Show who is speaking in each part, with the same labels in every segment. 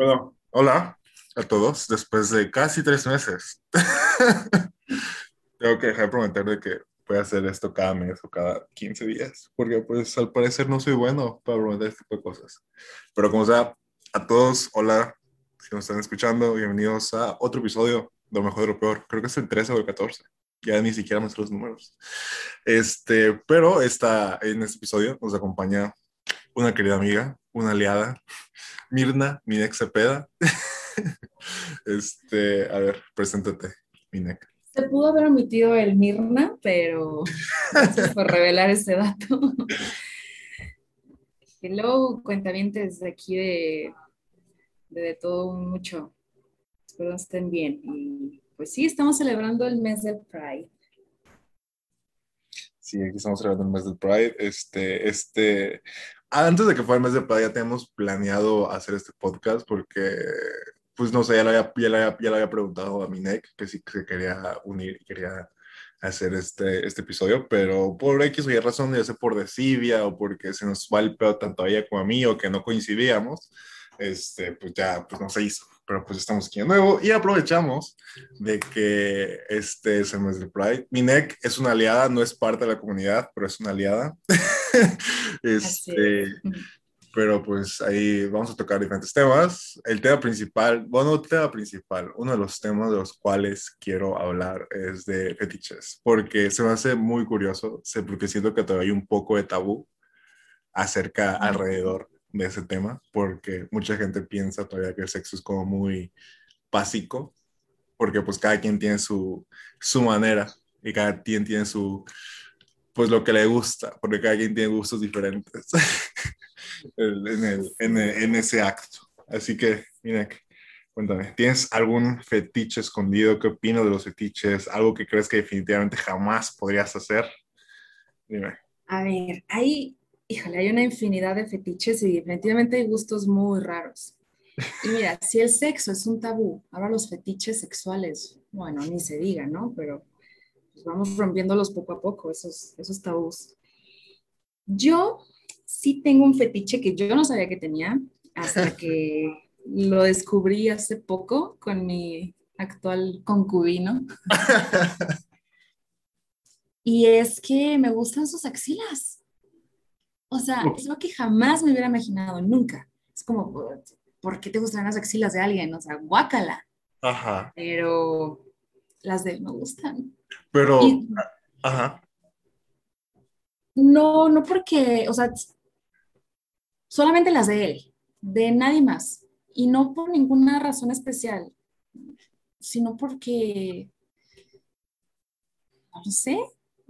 Speaker 1: Bueno, hola a todos. Después de casi tres meses, tengo que dejar de prometer de que voy a hacer esto cada mes o cada 15 días, porque pues al parecer no soy bueno para prometer este tipo de cosas. Pero como sea, a todos, hola, si nos están escuchando, bienvenidos a otro episodio de Lo Mejor de lo Peor. Creo que es el 13 o el 14. Ya ni siquiera me sé los números. Este, pero esta, en este episodio nos acompaña una querida amiga, una aliada, Mirna Minek Cepeda. este, a ver, preséntate, Minek.
Speaker 2: Se pudo haber omitido el Mirna, pero gracias por revelar ese dato. Hello, cuentavientes de aquí de, de, todo mucho. Espero estén bien. Y pues sí, estamos celebrando el mes del Pride.
Speaker 1: Sí, aquí estamos celebrando el mes del Pride. Este, este, antes de que fuera el mes de Pride ya teníamos planeado hacer este podcast porque, pues no sé, ya le había, ya le había, preguntado a Minek que si se quería unir y quería hacer este, este episodio, pero por X o Y razón, ya sea por desidia o porque se nos va el pedo tanto a ella como a mí o que no coincidíamos, este, pues ya pues no se hizo pero pues estamos aquí de nuevo y aprovechamos de que este es el mes de Pride. Minek es una aliada, no es parte de la comunidad, pero es una aliada. este, pero pues ahí vamos a tocar diferentes temas. El tema principal, bueno, el tema principal, uno de los temas de los cuales quiero hablar es de fetiches, porque se me hace muy curioso, porque siento que todavía hay un poco de tabú acerca alrededor de ese tema, porque mucha gente piensa todavía que el sexo es como muy básico, porque pues cada quien tiene su, su manera y cada quien tiene su, pues lo que le gusta, porque cada quien tiene gustos diferentes en, el, en, en, ese acto. Así que, mira, cuéntame, ¿tienes algún fetiche escondido? ¿Qué opinas de los fetiches? ¿Algo que crees que definitivamente jamás podrías hacer? Dime.
Speaker 2: A ver, hay híjole, hay una infinidad de fetiches y definitivamente hay gustos muy raros. Y mira, si el sexo es un tabú, ahora los fetiches sexuales, bueno, ni se diga, ¿no? Pero pues, vamos rompiéndolos poco a poco, esos, esos tabús. Yo sí tengo un fetiche que yo no sabía que tenía hasta que lo descubrí hace poco con mi actual concubino. y es que me gustan sus axilas. O sea, es lo que jamás me hubiera imaginado, nunca. Es como, ¿por qué te gustan las axilas de alguien? O sea, guácala. Ajá. Pero las de él me gustan.
Speaker 1: Pero, ajá.
Speaker 2: No, no porque, o sea, solamente las de él, de nadie más. Y no por ninguna razón especial, sino porque, no sé,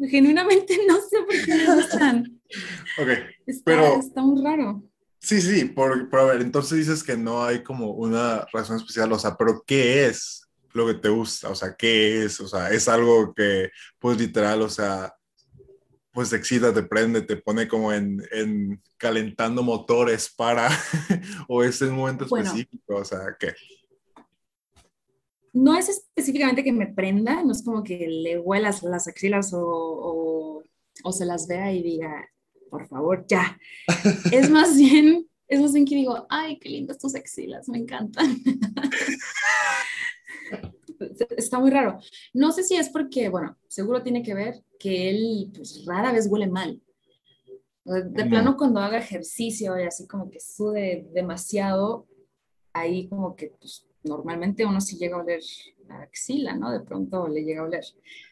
Speaker 2: genuinamente no sé por qué me gustan.
Speaker 1: Ok,
Speaker 2: está,
Speaker 1: pero...
Speaker 2: Está muy raro.
Speaker 1: Sí, sí, por, por, a ver, entonces dices que no hay como una razón especial, o sea, pero ¿qué es lo que te gusta? O sea, ¿qué es? O sea, es algo que, pues literal, o sea, pues te excita, te prende, te pone como en, en calentando motores para, o es en un momento específico, o sea, ¿qué?
Speaker 2: No es específicamente que me prenda, no es como que le huelas las axilas o, o, o se las vea y diga, por favor, ya. es más bien, es más bien que digo, ay, qué lindas tus axilas, me encantan. Está muy raro. No sé si es porque, bueno, seguro tiene que ver que él pues, rara vez huele mal. De plano cuando haga ejercicio y así como que sude demasiado, ahí como que pues, normalmente uno sí llega a oler la axila, ¿no? De pronto le llega a oler.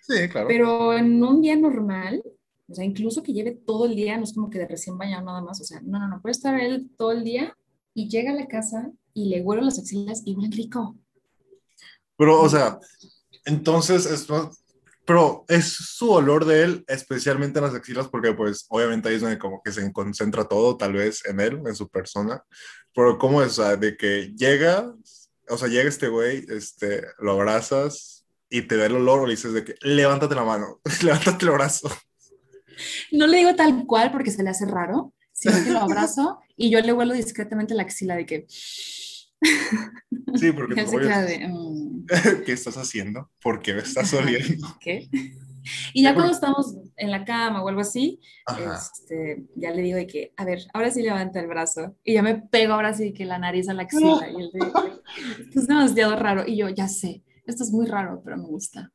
Speaker 1: Sí, claro.
Speaker 2: Pero en un día normal, o sea, incluso que lleve todo el día, no es como que de recién bañado nada más. O sea, no, no, no, puede estar él todo el día y llega a la casa y le huelo las axilas y huele rico.
Speaker 1: Pero, o sea, entonces, es, pero es su olor de él, especialmente en las axilas, porque pues obviamente ahí es donde como que se concentra todo, tal vez en él, en su persona. Pero ¿cómo es? O sea, de que llega, o sea, llega este güey, este, lo abrazas y te da el olor o le dices de que levántate la mano, levántate el brazo.
Speaker 2: No le digo tal cual porque se le hace raro, sino que lo abrazo y yo le huelo discretamente la axila de que...
Speaker 1: Sí, porque de, mm". ¿Qué estás haciendo? ¿Por qué me estás oliendo?
Speaker 2: ¿Qué? Y ya cuando estamos en la cama o algo así, este, ya le digo de que, a ver, ahora sí levanta el brazo. Y ya me pego ahora sí que la nariz a la axila. Y él de, es demasiado raro. Y yo, ya sé, esto es muy raro, pero me gusta.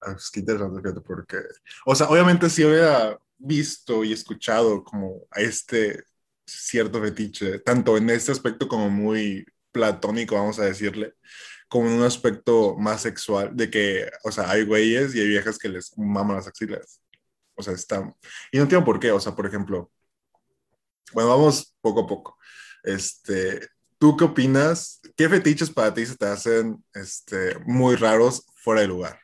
Speaker 1: Ah, pues qué interesante, porque, o sea, obviamente sí había visto y escuchado como a este cierto fetiche, tanto en este aspecto como muy platónico, vamos a decirle, como en un aspecto más sexual, de que, o sea, hay güeyes y hay viejas que les maman las axilas. O sea, están... Y no entiendo por qué, o sea, por ejemplo, bueno, vamos poco a poco. Este, ¿tú qué opinas? ¿Qué fetiches para ti se te hacen este, muy raros fuera de lugar?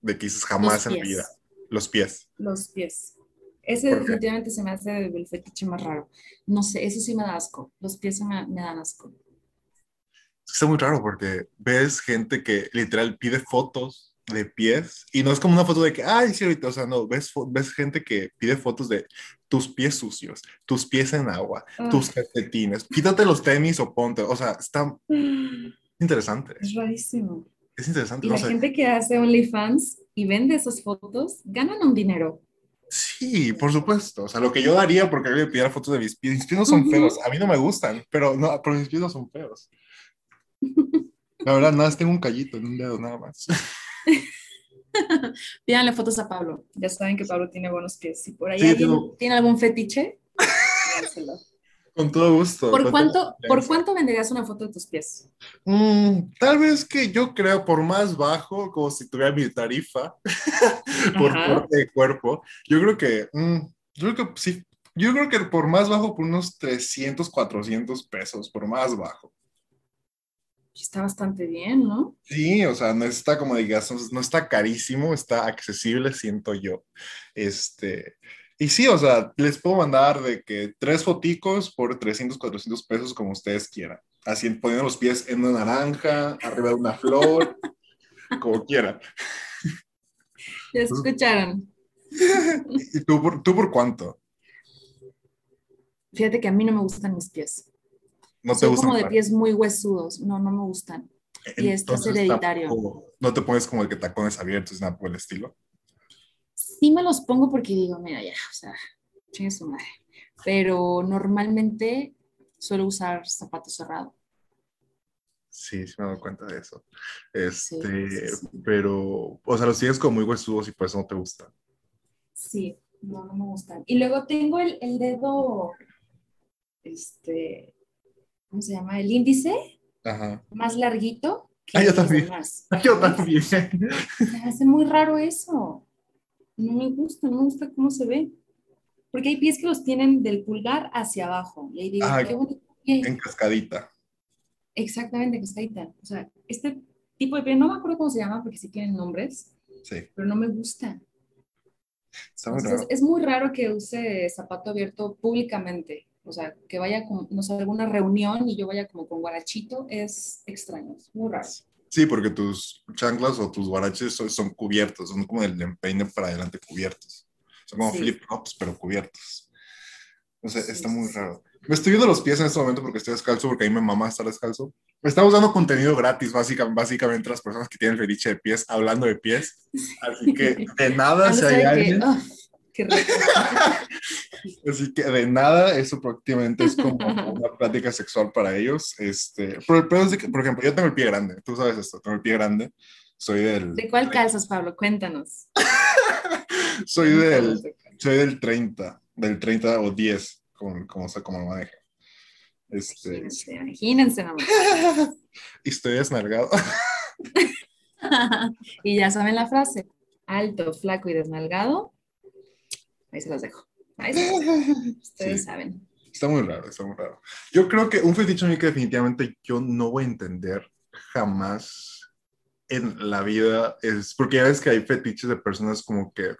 Speaker 1: De que dices jamás en vida. Los pies.
Speaker 2: Los pies. Ese definitivamente se me hace el fetiche más raro. No sé, eso sí me da asco. Los pies me, me dan asco
Speaker 1: está muy raro porque ves gente que literal pide fotos de pies y no es como una foto de que, ay, sí, ahorita, o sea, no, ves, ves gente que pide fotos de tus pies sucios, tus pies en agua, tus calcetines, quítate los tenis o ponte, o sea, está interesante.
Speaker 2: Es rarísimo.
Speaker 1: Es interesante.
Speaker 2: Y la gente que hace OnlyFans y vende esas fotos, ganan un dinero.
Speaker 1: Sí, por supuesto. O sea, lo que yo daría porque alguien me pidiera fotos de mis pies. Mis pies no son feos. A mí no me gustan, pero no, pero mis pies no son feos. La verdad, nada, tengo un callito en un dedo, nada más.
Speaker 2: Pídanle fotos a Pablo. Ya saben que Pablo tiene buenos pies. Si por ahí alguien tiene algún fetiche,
Speaker 1: Con todo gusto.
Speaker 2: ¿Por cuánto, ¿Por cuánto venderías una foto de tus pies?
Speaker 1: Mm, tal vez que yo creo por más bajo, como si tuviera mi tarifa por parte de cuerpo. Yo creo que, mm, yo creo que sí, yo creo que por más bajo, por unos 300, 400 pesos, por más bajo
Speaker 2: está bastante bien, ¿no?
Speaker 1: Sí, o sea, no está como digas, no está carísimo, está accesible, siento yo. Este, y sí, o sea, les puedo mandar de que tres foticos por 300, 400 pesos como ustedes quieran. Así poniendo los pies en una naranja, arriba de una flor, como quieran.
Speaker 2: Ya escucharon.
Speaker 1: ¿Y tú por, tú por cuánto?
Speaker 2: Fíjate que a mí no me gustan mis pies.
Speaker 1: No te
Speaker 2: como de pies muy huesudos, no, no me gustan. y esto es hereditario.
Speaker 1: ¿No te pones como el que tacones abiertos, nada por el estilo?
Speaker 2: Sí me los pongo porque digo, mira, ya, o sea, chingue su madre. Pero normalmente suelo usar zapatos cerrados.
Speaker 1: Sí, sí me he dado cuenta de eso. Este, pero, o sea, los tienes como muy huesudos y por eso no te gustan.
Speaker 2: Sí, no, no me gustan. Y luego tengo el, el dedo, este, ¿cómo se llama? El índice más larguito.
Speaker 1: Que ah, yo también. Yo también. Se
Speaker 2: hace muy raro eso. No me gusta, no me gusta cómo se ve. Porque hay pies que los tienen del pulgar hacia abajo. Y ahí digo, qué bonito
Speaker 1: En cascadita.
Speaker 2: Exactamente, en cascadita. O sea, este tipo de pie, no me acuerdo cómo se llama porque sí tienen nombres.
Speaker 1: Sí.
Speaker 2: Pero no me gusta. Es muy raro que use zapato abierto públicamente. O sea, que vaya con, no sé, alguna reunión y yo vaya como con guarachito es extraño, es muy raro.
Speaker 1: Sí, porque tus chanclas o tus guaraches son, cubiertos, son como el empeine para adelante cubiertos. Son como flip-flops, pero cubiertos. O sea, está muy raro. Me estoy viendo los pies en este momento porque estoy descalzo, porque a mí me mama estar descalzo. Estamos dando contenido gratis, básicamente, básicamente las personas que tienen fetiche de pies, hablando de pies. Así que de nada se hay alguien... Así que de nada, eso prácticamente es como una práctica sexual para ellos. Este, pero, por ejemplo, yo tengo el pie grande, tú sabes esto, tengo el pie grande. Soy del.
Speaker 2: ¿De cuál calzas, Pablo? Cuéntanos.
Speaker 1: soy del, soy del 30, del 30 o 10, como, como, como lo maneja. Este,
Speaker 2: imagínense, imagínense
Speaker 1: y estoy desnalgado.
Speaker 2: y ya saben la frase: alto, flaco y desnalgado. Ahí se las dejo. Ustedes saben.
Speaker 1: Está muy raro, está muy raro. Yo creo que un fetiche a mí que definitivamente yo no voy a entender jamás en la vida es porque ya ves que hay fetiches de personas como que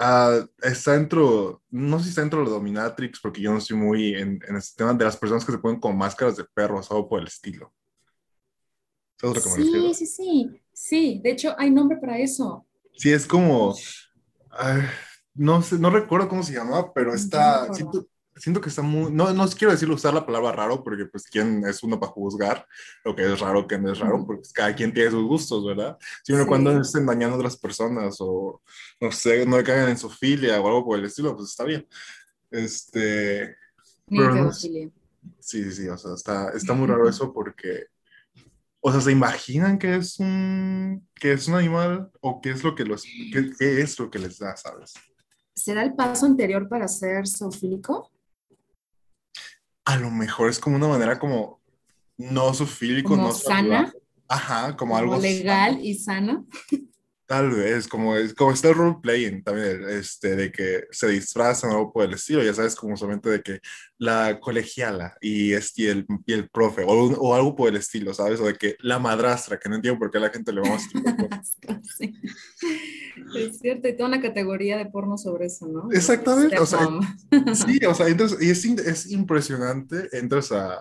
Speaker 1: uh, está dentro, no sé si está dentro de la dominatrix, porque yo no estoy muy en, en este tema de las personas que se ponen con máscaras de perros o algo por el estilo.
Speaker 2: sí, sí, sí. Sí, de hecho hay nombre para eso.
Speaker 1: Sí, es como no sé, no recuerdo cómo se llamaba, pero está, siento que está muy, no, no quiero decir usar la palabra raro, porque pues quién es uno para juzgar lo que es raro, que no es raro, porque cada quien tiene sus gustos, ¿verdad? Sino
Speaker 2: Sí.
Speaker 1: cuando estén dañando a otras personas o, no sé, no caigan en su filia o algo por el estilo, pues está bien. Este, Pero no sí, sí, o sea, está, está muy raro eso porque, o sea, ¿se imaginan que es un, que es un animal o qué es lo que los, qué, qué es lo que les da, sabes?
Speaker 2: ¿Será el paso anterior para ser zoofílico?
Speaker 1: A lo mejor es como una manera como no zoofílico,
Speaker 2: Como
Speaker 1: no
Speaker 2: sana,
Speaker 1: saludable. Ajá, como,
Speaker 2: como
Speaker 1: algo
Speaker 2: legal
Speaker 1: sano.
Speaker 2: y sana.
Speaker 1: Tal vez, como, es, como está el role-playing también, este, de que se disfrazan o algo por el estilo, ya sabes, como solamente de que la colegiala y, este, y, el, y el profe, o, un- o algo por el estilo, ¿sabes? O de que la madrastra, que no entiendo por qué la gente le va a.
Speaker 2: Sí. Es cierto, y toda una categoría de porno sobre eso, ¿no?
Speaker 1: Exactamente, o sea. Sí, o sea, entras, y es, es impresionante, entras a,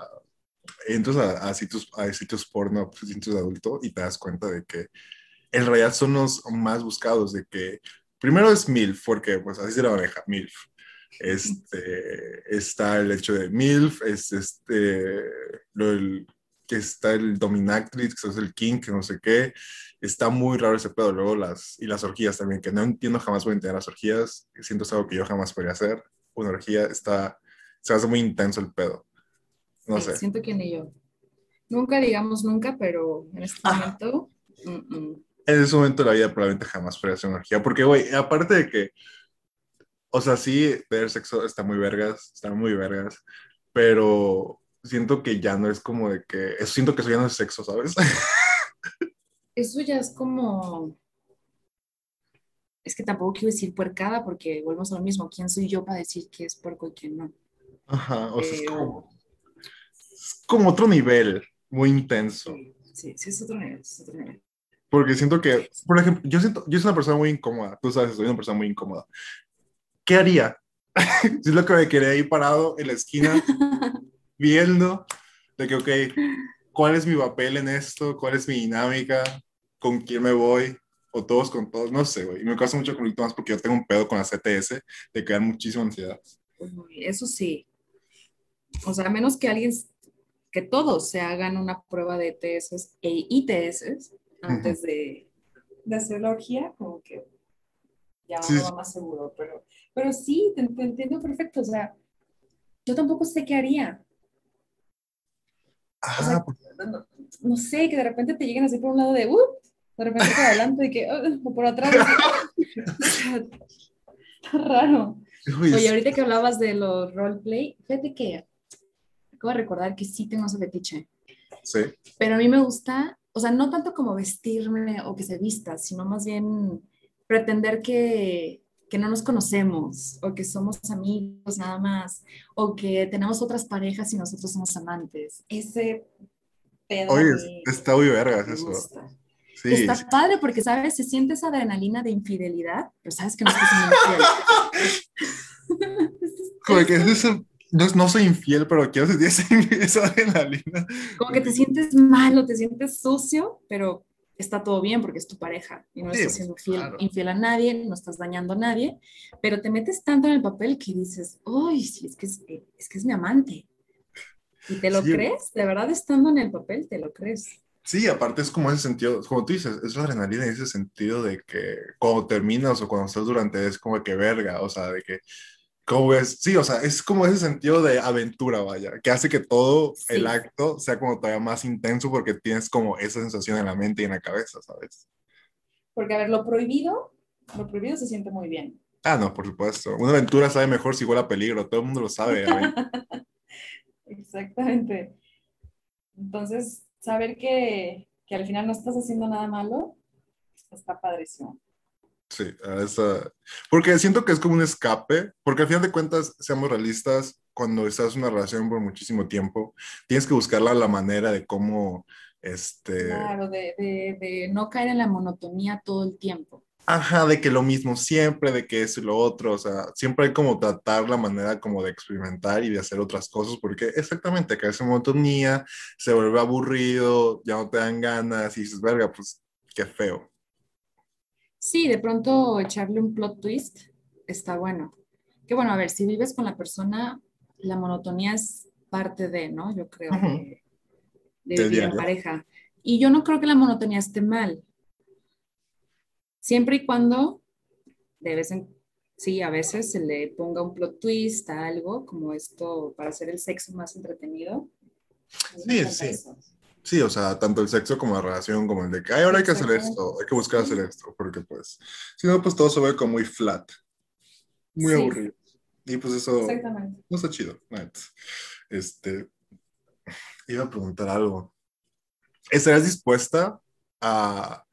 Speaker 1: entras a, a sitios, a sitios porno, pues, sitios de adulto, y te das cuenta de que en realidad son los más buscados, de que primero es MILF, porque pues así se la maneja, MILF. Este, está el hecho de MILF, es este, lo del- que está el dominatrix, que es el king, que no sé qué, está muy raro ese pedo, luego las, y las orgías también, que no entiendo jamás voy a entender las orgías, siento es algo que yo jamás podría hacer, una orgía está, se hace muy intenso el pedo, no
Speaker 2: Sí,
Speaker 1: sé.
Speaker 2: Siento que ni yo. Nunca digamos nunca, pero en este
Speaker 1: Ajá.
Speaker 2: momento, mm, mm.
Speaker 1: En ese momento de la vida probablemente jamás podría hacer una orgía. Porque, güey, aparte de que, o sea, sí, tener sexo está muy vergas, está muy vergas, pero siento que ya no es como de que, eso siento que eso ya no es sexo, ¿sabes?
Speaker 2: eso ya es como. Es que tampoco quiero decir puercada porque volvemos a lo mismo. ¿Quién soy yo para decir que es puerco y quién no?
Speaker 1: Ajá, o sea, es como, es como otro nivel, muy intenso.
Speaker 2: Sí, sí, es otro nivel, es otro nivel.
Speaker 1: Porque siento que, por ejemplo, yo siento, yo soy una persona muy incómoda, tú sabes, soy una persona muy incómoda. ¿Qué haría? si es lo que me quedé ahí parado en la esquina, viendo de que, ok, ¿cuál es mi papel en esto? ¿Cuál es mi dinámica? ¿Con quién me voy? ¿O todos con todos? No sé, güey. Y me causa mucho conflicto más porque yo tengo un pedo con la CTS de que dan muchísima ansiedad.
Speaker 2: Uy, Eso sí. O sea, a menos que alguien, que todos se hagan una prueba de TS e ITS antes de, de hacer la orgía, como que ya
Speaker 1: Sí, sí.
Speaker 2: va más seguro. Pero, pero sí, te, te entiendo perfecto. O sea, yo tampoco sé qué haría.
Speaker 1: Ah,
Speaker 2: O sea, no, no sé, que de repente te lleguen así por un lado de, uh, de repente por adelante y que, "Ah", o por atrás. O sea, está raro. Oye, ahorita que hablabas de los roleplay, fíjate que acabo de recordar que sí tengo ese fetiche,
Speaker 1: sí.
Speaker 2: pero a mí me gusta, o sea, no tanto como vestirme o que se vista, sino más bien pretender que, que no nos conocemos o que somos amigos nada más o que tenemos otras parejas y nosotros somos amantes. Ese pedo
Speaker 1: Oye,
Speaker 2: mí
Speaker 1: está muy vergas eso. Sí,
Speaker 2: Está
Speaker 1: sí.
Speaker 2: padre porque, ¿sabes? Se siente esa adrenalina de infidelidad, pero sabes que no estás siendo infiel.
Speaker 1: Como que es eso- no, no soy infiel, pero quiero sentir esa, adrenalina.
Speaker 2: Como que te sientes malo, te sientes sucio, pero está todo bien porque es tu pareja y no
Speaker 1: Sí,
Speaker 2: estás siendo infiel,
Speaker 1: claro.
Speaker 2: infiel a nadie, no estás dañando a nadie, pero te metes tanto en el papel que dices, uy, sí, es que es, es que es mi amante. ¿Y te lo
Speaker 1: Sí.
Speaker 2: crees? De verdad, estando en el papel, te lo crees.
Speaker 1: Sí, aparte es como ese sentido, como tú dices, es la adrenalina en ese sentido de que cuando terminas o cuando estás durante es como que verga, o sea, de que, como ves, sí, o sea, es como ese sentido de aventura, vaya, que hace que todo
Speaker 2: Sí.
Speaker 1: el acto sea como todavía más intenso porque tienes como esa sensación en la mente y en la cabeza, ¿sabes?
Speaker 2: Porque, a ver, lo prohibido, lo prohibido se siente muy bien.
Speaker 1: Ah, no, por supuesto. Una aventura sabe mejor si huele a peligro, todo el mundo lo sabe. ¿eh?
Speaker 2: Exactamente. Entonces, saber que, que al final no estás haciendo nada malo, está padrísimo.
Speaker 1: Sí, a esa- porque siento que es como un escape, porque al final de cuentas, seamos realistas, cuando estás en una relación por muchísimo tiempo, tienes que buscarla la manera de cómo, este,
Speaker 2: Claro, de, de, de no caer en la monotonía todo el tiempo.
Speaker 1: ajá, de que lo mismo siempre, de que eso y lo otro, o sea, siempre hay como tratar la manera como de experimentar y de hacer otras cosas, porque exactamente, caes en monotonía, se vuelve aburrido, ya no te dan ganas y dices, verga, pues qué feo.
Speaker 2: Sí, de pronto echarle un plot twist está bueno. Que bueno, a ver, si vives con la persona, la monotonía es parte de, ¿no? Yo creo, de, vivir en pareja. Y yo no creo que la monotonía esté mal. Siempre y cuando, de vez en sí, a veces se le ponga un plot twist a algo, como esto, para hacer el sexo más entretenido.
Speaker 1: Sí, sí.
Speaker 2: eso.
Speaker 1: Sí, o sea, tanto el sexo como la relación, como el de que, ay, ahora hay que hacer esto, hay que buscar hacer esto, porque pues, si no, pues todo se ve como muy flat, muy
Speaker 2: Sí.
Speaker 1: aburrido. Y pues eso no está chido. Este, iba a preguntar algo. ¿Estarías dispuesta a,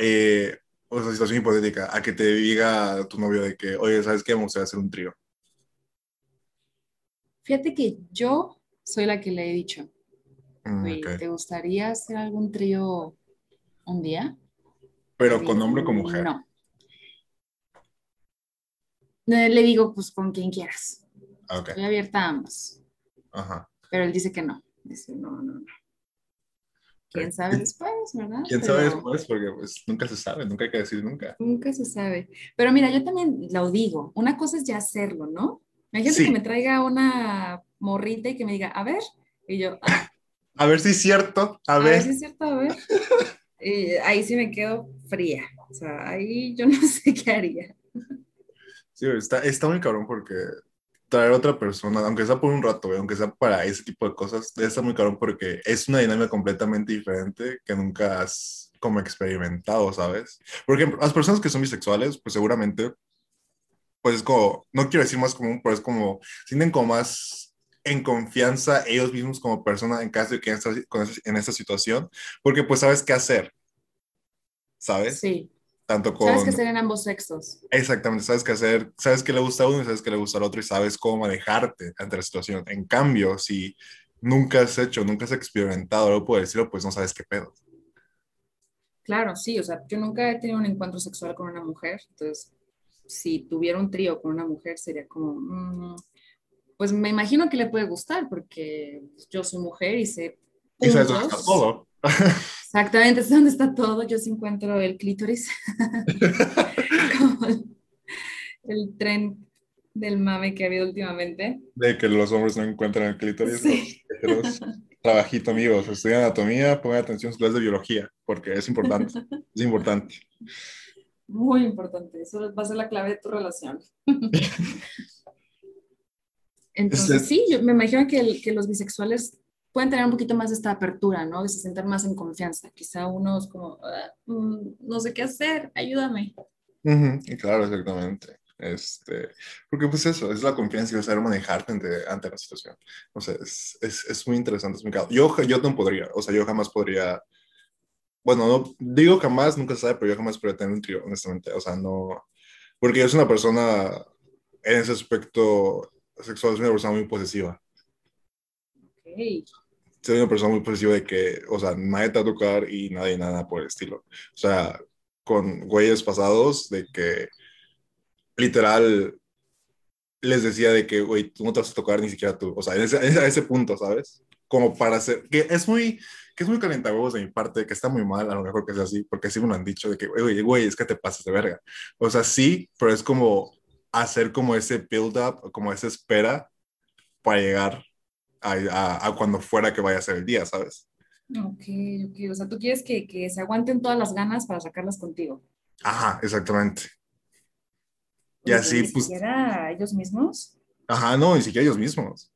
Speaker 1: eh, o sea, situación hipotética, a que te diga tu novio de que, oye, ¿sabes qué? Me gustaría hacer un trío.
Speaker 2: Fíjate que yo soy la que le he dicho,
Speaker 1: Mm,
Speaker 2: "Oye,
Speaker 1: ok.
Speaker 2: ¿te gustaría hacer algún trío un día?
Speaker 1: Pero con hombre o con mujer.
Speaker 2: No. Eh, Le digo, pues con quien quieras.
Speaker 1: Ah, ok.
Speaker 2: Estoy abierta a ambos.
Speaker 1: Ajá.
Speaker 2: Pero él dice que no. Dice, no, no, no. ¿Quién sabe después, verdad?
Speaker 1: ¿Quién
Speaker 2: Pero
Speaker 1: sabe después? Porque pues nunca se sabe, nunca hay que decir nunca.
Speaker 2: Nunca se sabe. Pero mira, yo también lo digo. Una cosa es ya hacerlo, ¿no? Imagínate
Speaker 1: Sí.
Speaker 2: que me traiga una morrita y que me diga, a ver. Y yo, "Ah,
Speaker 1: A ver si es cierto, a,
Speaker 2: a
Speaker 1: ver.
Speaker 2: ver si es cierto, a ver. Y ahí sí me quedo fría. O sea, ahí yo no sé qué haría.
Speaker 1: Sí, está, está muy cabrón porque traer a otra persona, aunque sea por un rato, aunque sea para ese tipo de cosas, está muy cabrón porque es una dinámica completamente diferente que nunca has como experimentado, ¿sabes? Por ejemplo, las personas que son bisexuales, pues seguramente, pues es como, no quiero decir más común, pero es como, sienten como más en confianza ellos mismos como persona en caso de que estén en esta situación, porque pues sabes qué hacer, ¿sabes?
Speaker 2: Sí.
Speaker 1: Tanto con...
Speaker 2: Sabes que hacer en ambos sexos.
Speaker 1: Exactamente, sabes qué hacer, sabes qué le gusta a uno y sabes qué le gusta al otro y sabes cómo manejarte ante la situación. En cambio, si nunca has hecho, nunca has experimentado algo por decirlo, pues no sabes qué pedo.
Speaker 2: Claro, sí, o sea, yo nunca he tenido un encuentro sexual con una mujer, entonces, si tuviera un trío con una mujer sería como, mm, pues me imagino que le puede gustar porque yo soy mujer y sé
Speaker 1: Y sabes dónde está todo.
Speaker 2: Exactamente, es donde está todo. Yo sí encuentro el clítoris como el, el tren del mame que ha habido últimamente.
Speaker 1: De que los hombres no encuentran el clítoris.
Speaker 2: Sí.
Speaker 1: los. Trabajito, amigos. Estudian anatomía, pongan atención a sus clases de biología, porque es importante. Es importante.
Speaker 2: Muy importante, eso va a ser la clave de tu relación. Entonces,
Speaker 1: Este-
Speaker 2: sí, yo me imagino que, el- que los bisexuales pueden tener un poquito más de esta apertura, ¿no? De se sentir más en confianza. Quizá uno es como, "Ah, mm, no sé qué hacer, ayúdame.
Speaker 1: Ujú, y claro, exactamente. Este, porque pues eso, es la confianza y saber manejarte ante, ante la situación. O sea, es, es, es muy interesante, es muy. Yo, yo no podría, o sea, yo jamás podría, bueno, no, digo jamás, nunca se sabe, pero yo jamás podría tener un trío, honestamente. O sea, no, porque yo soy una persona, en ese aspecto sexual, soy una persona muy posesiva.
Speaker 2: Ok.
Speaker 1: Soy una persona muy posesiva de que, o sea, nadie te va a tocar y nadie nada por el estilo. O sea, con güeyes pasados de que literal les decía de que, güey, tú no te vas a tocar ni siquiera tú. O sea, en ese, a ese punto, ¿sabes? Como para hacer, que es muy, que es muy calentahuevos de mi parte, que está muy mal, a lo mejor que sea así, porque así me lo han dicho, de que, güey, güey, es que te pasas de verga. O sea, sí, pero es como hacer como ese build-up, como esa espera para llegar a, a, a cuando fuera que vaya a ser el día, ¿sabes?
Speaker 2: Ok, ok. O sea, tú quieres que, que se aguanten todas las ganas para sacarlas contigo.
Speaker 1: Ajá, exactamente. Y así,
Speaker 2: ni
Speaker 1: pues,
Speaker 2: siquiera ellos mismos,
Speaker 1: ajá, no, ni siquiera ellos mismos.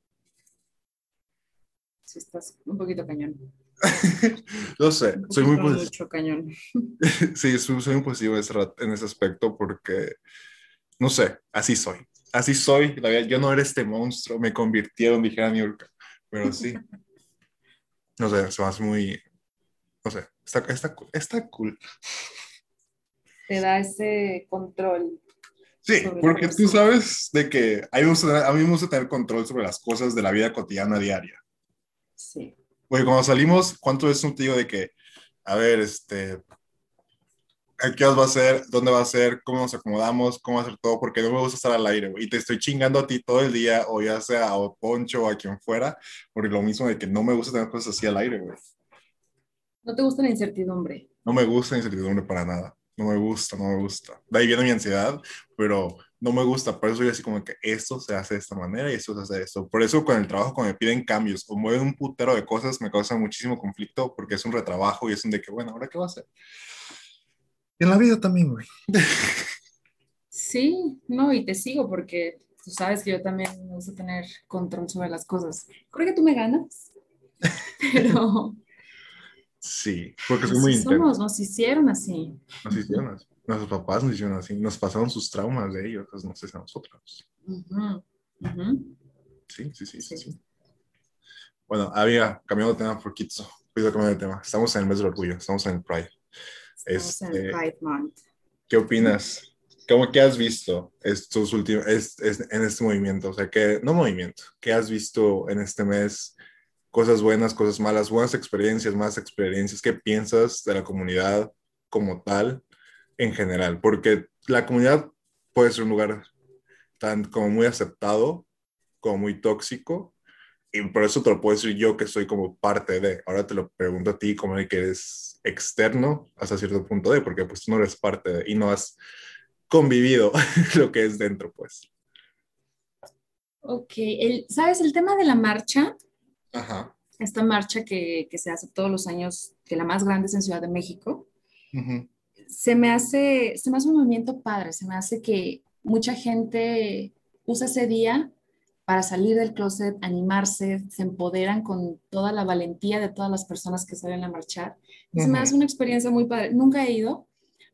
Speaker 2: si estás un poquito cañón.
Speaker 1: Lo sé, soy muy posesivo.
Speaker 2: mucho cañón.
Speaker 1: Sí, soy, muy posesivo en ese aspecto porque, no sé, así soy. Así soy. La verdad, yo no era este monstruo, me convirtieron, dijera Niurka. Pero sí. No sé, se me hace muy. No sé, está, está, está cool.
Speaker 2: Te da ese control.
Speaker 1: Sí, porque tú sabes de que a mí, me gusta, a mí me gusta tener control sobre las cosas de la vida cotidiana diaria.
Speaker 2: Sí.
Speaker 1: Oye, cuando salimos, ¿cuánto es un tío de que, a ver, este, ¿a qué horas va a ser? ¿Dónde va a ser? ¿Cómo nos acomodamos? ¿Cómo ser todo? Porque no me gusta estar al aire, güey. Y te estoy chingando a ti todo el día, o ya sea a Poncho o a quien fuera, porque lo mismo de que no me gusta tener cosas así al aire, güey.
Speaker 2: No te gusta la incertidumbre.
Speaker 1: No me gusta la incertidumbre para nada. no me gusta, no me gusta. De ahí viene mi ansiedad, pero no me gusta. Por eso yo así como que esto se hace de esta manera y esto se hace de esto. Por eso con el trabajo, cuando me piden cambios o mueven un putero de cosas, me causa muchísimo conflicto porque es un retrabajo y es un de que, bueno, ¿ahora qué va a hacer? En la vida también, güey.
Speaker 2: Sí, no, y te sigo porque tú sabes que yo también me gusta tener control sobre las cosas. Creo que tú me ganas, pero...
Speaker 1: Sí, porque soy muy
Speaker 2: intenso. Somos, nos hicieron así.
Speaker 1: Nos hicieron así. Nuestros papás nos hicieron así. Nos pasaron sus traumas de ellos, no sé si a nosotros. Sí, sí, sí, sí, Bueno, había cambiado de tema por poquito. Pido cambiar de tema. Estamos en el mes del orgullo, estamos en el Pride.
Speaker 2: Este.
Speaker 1: ¿Qué opinas ¿Cómo que has visto estos últimos, en este movimiento? O sea, que, no movimiento, ¿qué has visto en este mes? Cosas buenas, cosas malas, buenas experiencias, malas experiencias. ¿Qué piensas de la comunidad como tal en general? Porque la comunidad puede ser un lugar tan como muy aceptado, como muy tóxico, y por eso te lo puedo decir yo que soy como parte de. Ahora te lo pregunto a ti como que eres externo hasta cierto punto de, porque pues tú no eres parte de, y no has convivido lo que es dentro, pues.
Speaker 2: Ok, el, ¿sabes? El tema de la marcha, Ajá. esta marcha que, que, se hace todos los años, que la más grande es en Ciudad de México, se, me hace, se me hace un movimiento padre, se me hace que mucha gente usa ese día para salir del closet, animarse, se empoderan con toda la valentía de todas las personas que salen a marchar. Se me hace una experiencia muy padre. Nunca he ido,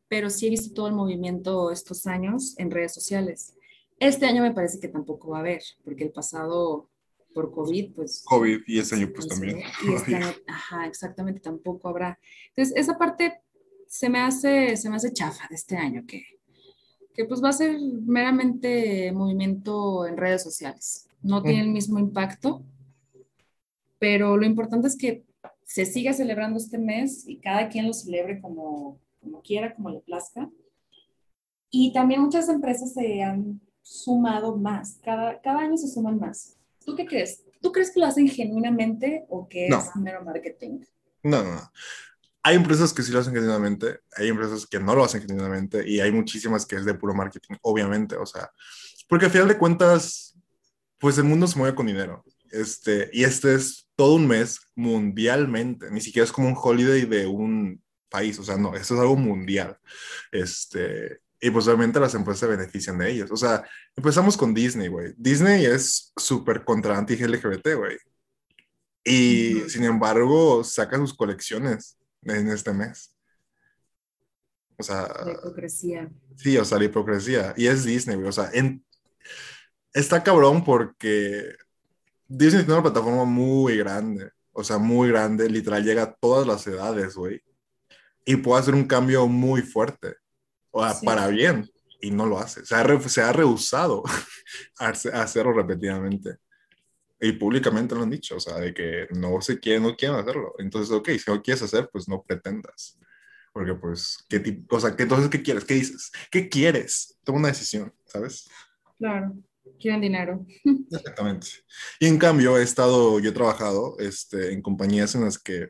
Speaker 2: pero sí he visto todo el movimiento estos años en redes sociales. Este año me parece que tampoco va a haber, porque el pasado por COVID, pues...
Speaker 1: COVID y este año pues también.
Speaker 2: Y este año, ajá, exactamente, tampoco habrá. Entonces, esa parte se me hace, se me hace chafa de este año, que, que pues va a ser meramente movimiento en redes sociales. No tiene el mismo impacto, pero lo importante es que se siga celebrando este mes y cada quien lo celebre como, como quiera, como le plazca. Y también muchas empresas se han sumado más, cada, cada año se suman más. ¿Tú qué crees? ¿Tú crees que lo hacen genuinamente o que es mero marketing?
Speaker 1: No, no, no. Hay empresas que sí lo hacen genuinamente, hay empresas que no lo hacen genuinamente y hay muchísimas que es de puro marketing, obviamente, o sea, porque al final de cuentas, pues el mundo se mueve con dinero. Este, y este es todo un mes mundialmente, ni siquiera es como un holiday de un país, o sea, no, esto es algo mundial. Este, y pues obviamente las empresas se benefician de ellos. O sea, empezamos con Disney, güey. Disney es súper contra anti-LGBT, güey. Y sin embargo, saca sus colecciones en este mes. O sea...
Speaker 2: La hipocresía.
Speaker 1: Sí, o sea, la hipocresía. Y es Disney, güey. O sea, en, está cabrón porque Disney tiene una plataforma muy grande. O sea, muy grande. Literal, llega a todas las edades, güey y puede hacer un cambio muy fuerte, o para bien, y no lo hace. Se ha, se ha rehusado a, hacerlo repetidamente. Y públicamente lo han dicho, o sea, de que no se quiere, no quieren hacerlo. Entonces, ok, si no quieres hacer, pues no pretendas. Porque, pues, ¿qué tipo, o sea, ¿qué, entonces, ¿qué quieres? ¿Qué dices? ¿Qué quieres? Toma una decisión, ¿sabes?
Speaker 2: Claro, quieren dinero.
Speaker 1: Exactamente. Y en cambio, he estado, yo he trabajado este, en compañías en las que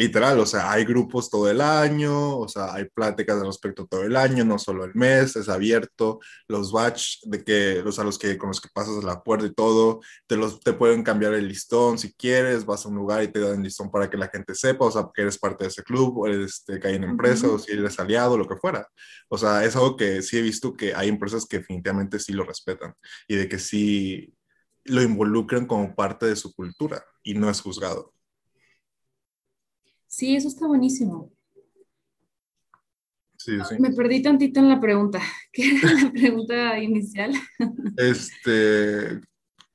Speaker 1: literal, o sea, hay grupos todo el año, o sea, hay pláticas al respecto todo el año, no solo el mes, es abierto, los batch de que, los a los que con los que pasas la puerta y todo, te los te pueden cambiar el listón si quieres, vas a un lugar y te dan el listón para que la gente sepa, o sea, que eres parte de ese club, o eres este, que hay una empresa, o si eres aliado, lo que fuera. O sea, es algo que sí he visto que hay empresas que definitivamente sí lo respetan y de que sí lo involucran como parte de su cultura y no es juzgado.
Speaker 2: Sí, eso está buenísimo.
Speaker 1: Sí, sí.
Speaker 2: Me perdí tantito en la pregunta. ¿Qué era la pregunta inicial?
Speaker 1: Este,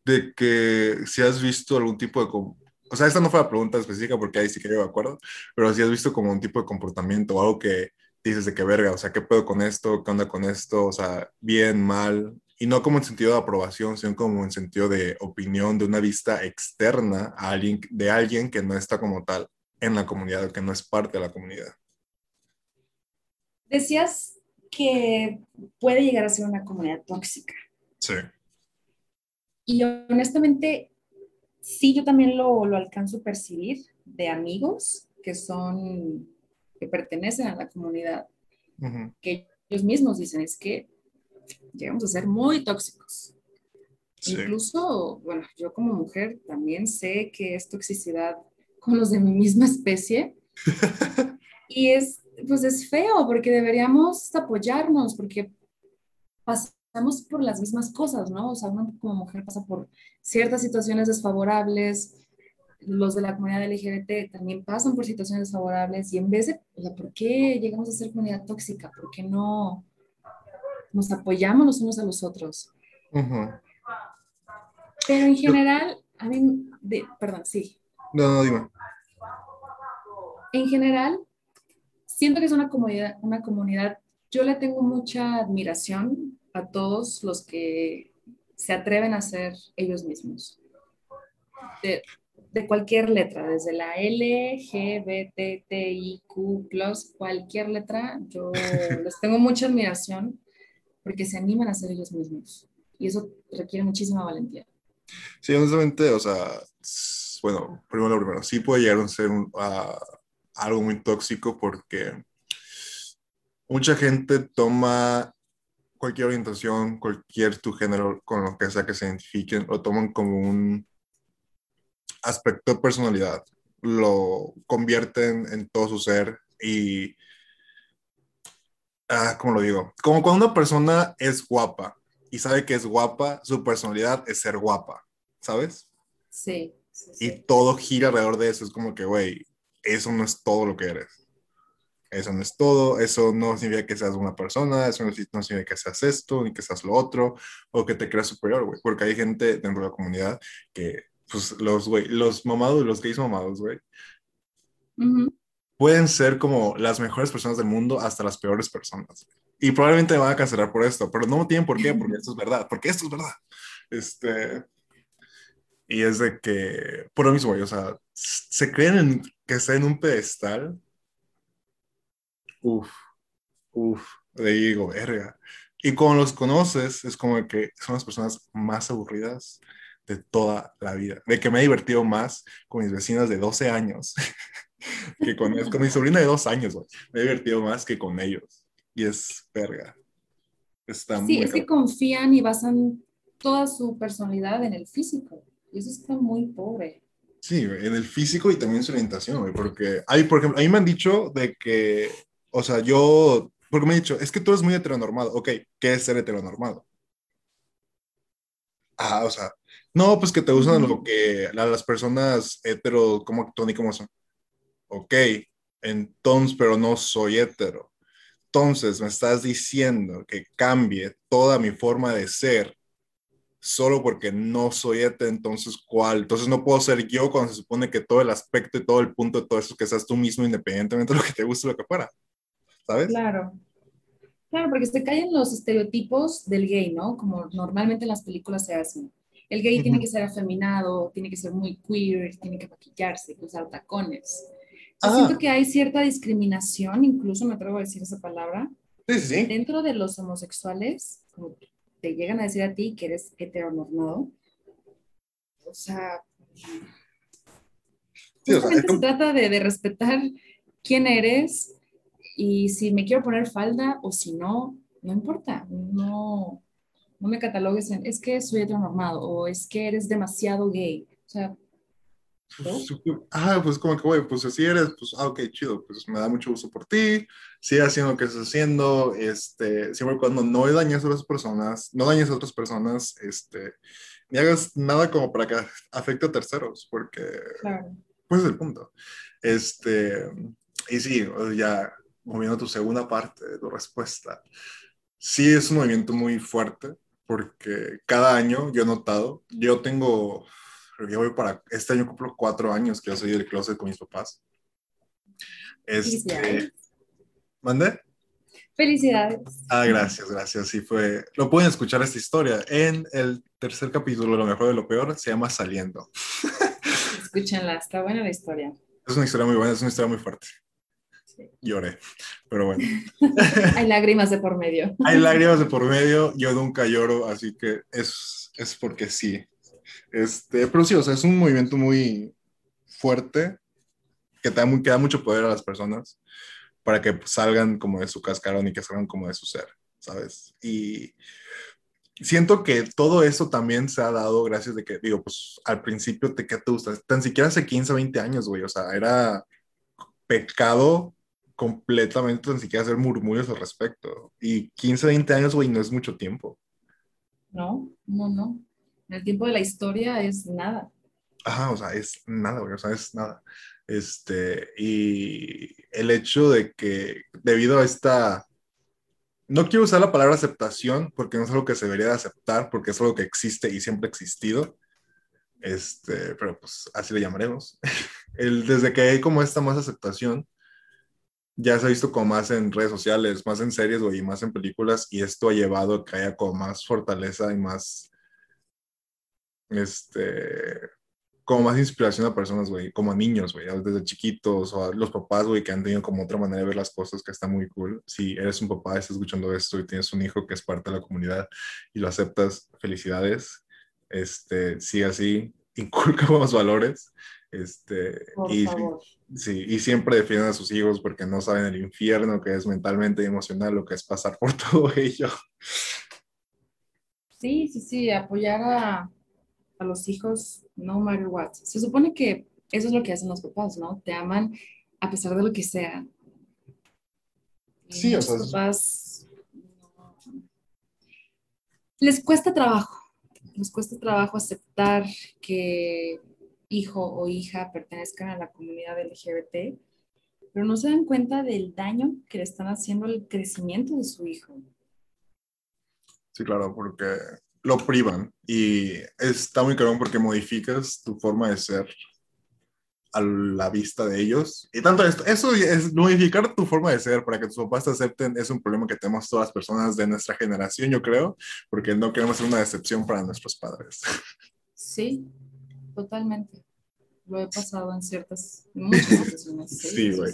Speaker 1: de que si has visto algún tipo de... O sea, esta no fue la pregunta específica porque ahí sí que yo me acuerdo, pero si has visto como un tipo de comportamiento o algo que dices de que verga, o sea, ¿qué puedo con esto? ¿Qué onda con esto? O sea, bien, mal. Y no como en sentido de aprobación, sino como en sentido de opinión, de una vista externa a alguien, de alguien que no está como tal en la comunidad, que no es parte de la comunidad.
Speaker 2: Decías que puede llegar a ser una comunidad tóxica.
Speaker 1: Sí.
Speaker 2: Y honestamente, sí, yo también lo, lo alcanzo a percibir de amigos que son, que pertenecen a la comunidad. que ellos mismos dicen, es que llegamos a ser muy tóxicos. Incluso, bueno, yo como mujer también sé que es toxicidad con los de mi misma especie. y es, pues es feo porque deberíamos apoyarnos porque pasamos por las mismas cosas, ¿no? O sea, uno como mujer pasa por ciertas situaciones desfavorables, los de la comunidad LGBT también pasan por situaciones desfavorables y en vez de, o sea, ¿por qué llegamos a ser comunidad tóxica? ¿Por qué no nos apoyamos los unos a los otros? Pero en general, a mí, perdón, sí.
Speaker 1: No, no, dime.
Speaker 2: En general, siento que es una comunidad, una comunidad, yo le tengo mucha admiración a todos los que se atreven a ser ellos mismos. De, de cualquier letra, desde la L, G, B, T, T, I, Q, plus, cualquier letra, yo les tengo mucha admiración porque se animan a ser ellos mismos. Y eso requiere muchísima valentía.
Speaker 1: Sí, honestamente, o sea, bueno, primero lo primero, sí puede llegar a ser algo muy tóxico porque mucha gente toma cualquier orientación, cualquier tu género, con lo que sea que se identifiquen, lo toman como un aspecto de personalidad, lo convierten en todo su ser y, ah, ¿cómo lo digo? Como cuando una persona es guapa y sabe que es guapa, su personalidad es ser guapa, ¿sabes?
Speaker 2: Sí.
Speaker 1: Y todo gira alrededor de eso, es como que, güey, eso no es todo lo que eres. Eso no es todo, eso no significa que seas una persona, eso no significa que seas esto, ni que seas lo otro, o que te creas superior, güey, porque hay gente dentro de la comunidad que pues los, güey, los mamados, los gays mamados, güey, pueden ser como las mejores personas del mundo hasta las peores personas. Y probablemente me van a cancelar por esto, pero no tienen por qué, porque esto es verdad, porque esto es verdad. Este, y es de que, por lo mismo, o sea, se creen en, que está en un pedestal. Uf, uf, de digo, verga. Y cuando los conoces, es como que son las personas más aburridas, de toda la vida, de que me he divertido más con mis vecinas de 12 años que con, con mi sobrina de 2 años, Me he divertido más que con ellos. Y es verga.
Speaker 2: Está sí, es que confían y basan toda su personalidad en el físico. Y eso está muy pobre.
Speaker 1: Sí, en el físico y también su orientación, porque hay, por ejemplo, a mí me han dicho de que, o sea, yo, porque me han dicho, es que tú eres muy heteronormado. Ok, ¿qué es ser heteronormado? Ah, o sea, no, pues que te gustan lo que las personas hetero, como actúan y cómo son. Ok, entonces, pero no soy hetero. Entonces, me estás diciendo que cambie toda mi forma de ser solo porque no soy hetero, entonces, ¿cuál? Entonces, no puedo ser yo cuando se supone que todo el aspecto y todo el punto de todo eso que seas tú mismo, independientemente de lo que te guste, lo que fuera. ¿Sabes?
Speaker 2: Claro. Claro, porque se caen los estereotipos del gay, ¿no? Como normalmente en las películas se hacen el gay tiene que ser afeminado, tiene que ser muy queer, tiene que maquillarse, usar tacones. Yo ah. siento que hay cierta discriminación, incluso me atrevo a decir esa palabra,
Speaker 1: sí, sí.
Speaker 2: dentro de los homosexuales, como te llegan a decir a ti que eres heteronormado. O sea, se trata de, de respetar quién eres y si me quiero poner falda o si no, no importa, no, no me catalogues en, es que soy heteronormado o es que eres demasiado gay. O sea,
Speaker 1: Ah, pues como que, güey, pues así eres, pues, ah, ok, chido, pues me da mucho gusto por ti, sigue haciendo lo que estás haciendo, este, siempre cuando no dañes a otras personas, no dañes a otras personas, este, ni hagas nada como para que afecte a terceros, porque, claro. pues es el punto. Este, y sí, ya moviendo tu segunda parte de tu respuesta, sí es un movimiento muy fuerte, porque cada año yo he notado, yo tengo, yo voy para, este año cumplo cuatro años que yo soy del closet con mis papás. Este, ¿Mandé?
Speaker 2: Felicidades.
Speaker 1: Ah, gracias, gracias. Sí fue. Lo pueden escuchar esta historia en el tercer capítulo, lo mejor de lo peor, se llama Saliendo.
Speaker 2: Escúchenla, está buena la historia.
Speaker 1: Es una historia muy buena, es una historia muy fuerte lloré, pero bueno.
Speaker 2: Hay lágrimas de por medio.
Speaker 1: Hay lágrimas de por medio, yo nunca lloro, así que es, es porque sí. Este, pero sí, o sea, es un movimiento muy fuerte que, da, que da mucho poder a las personas, para que salgan como de su cascarón y que salgan como de su ser, ¿sabes? Y siento que todo eso también se ha dado gracias de que, digo, pues al principio te, ¿qué te gusta? Tan siquiera hace 15 o 20 años, güey, o sea, era pecado completamente tan siquiera hacer murmullos al respecto. Y 15, 20 años, güey, no es mucho tiempo.
Speaker 2: No, no, no. En el tiempo de la historia es nada.
Speaker 1: Ajá, o sea, es nada, o sea, es nada. Este, y el hecho de que debido a esta, no quiero usar la palabra aceptación porque no es algo que se debería de aceptar, porque es algo que existe y siempre ha existido, este, pero pues así le llamaremos. El, desde que hay como esta más aceptación, ya se ha visto como más en redes sociales, más en series, güey, y más en películas, y esto ha llevado a que haya como más fortaleza y más, este, como más inspiración a personas, güey, como a niños, güey, desde chiquitos, o a los papás, güey, que han tenido como otra manera de ver las cosas que está muy cool. Si eres un papá, estás escuchando esto y tienes un hijo que es parte de la comunidad y lo aceptas, felicidades. Este, sí, así, inculca buenos valores. Este,
Speaker 2: Por
Speaker 1: y,
Speaker 2: favor.
Speaker 1: sí, y siempre defienden a sus hijos porque no saben el infierno que es mentalmente y emocional, lo que es pasar por todo ello.
Speaker 2: Sí, sí, sí, apoyar a, a los hijos no matter what. Se supone que eso es lo que hacen los papás, ¿no? Te aman a pesar de lo que sea.
Speaker 1: Sí, o
Speaker 2: los
Speaker 1: sea, es-
Speaker 2: papás no- les cuesta trabajo, les cuesta trabajo aceptar que hijo o hija pertenezcan a la comunidad LGBT, pero no se dan cuenta del daño que le están haciendo al crecimiento de su hijo.
Speaker 1: Sí, claro, porque lo privan y está muy cabrón porque modificas tu forma de ser a la vista de ellos. Y tanto esto, eso es modificar tu forma de ser para que tus papás te acepten es un problema que tenemos todas las personas de nuestra generación, yo creo, porque no queremos ser una decepción para nuestros padres.
Speaker 2: Sí, totalmente. Lo he pasado en ciertas, muchas ocasiones.
Speaker 1: Sí, güey.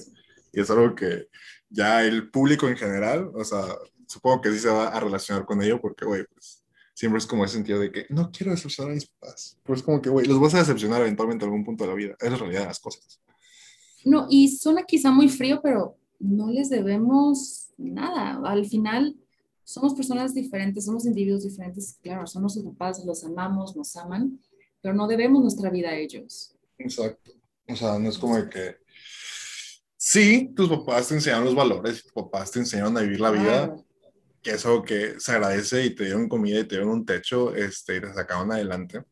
Speaker 1: Y es algo que ya el público en general, o sea, supongo que sí se va a relacionar con ello porque, güey, pues siempre es como ese sentido de que no quiero decepcionar a mis papás. Pero es como que, güey, los vas a decepcionar eventualmente en algún punto de la vida. Es la realidad de las cosas.
Speaker 2: No, y suena quizá muy frío, pero no les debemos nada. Al final somos personas diferentes, somos individuos diferentes. Claro, son nuestros papás, los amamos, nos aman, pero no debemos nuestra vida a ellos.
Speaker 1: Exacto. O sea, no es como de que... Sí, tus papás te enseñaron los valores, tus papás te enseñaron a vivir la vida,
Speaker 2: Claro.
Speaker 1: Que es algo que se agradece y te dieron comida y te dieron un techo este, y te sacaron adelante.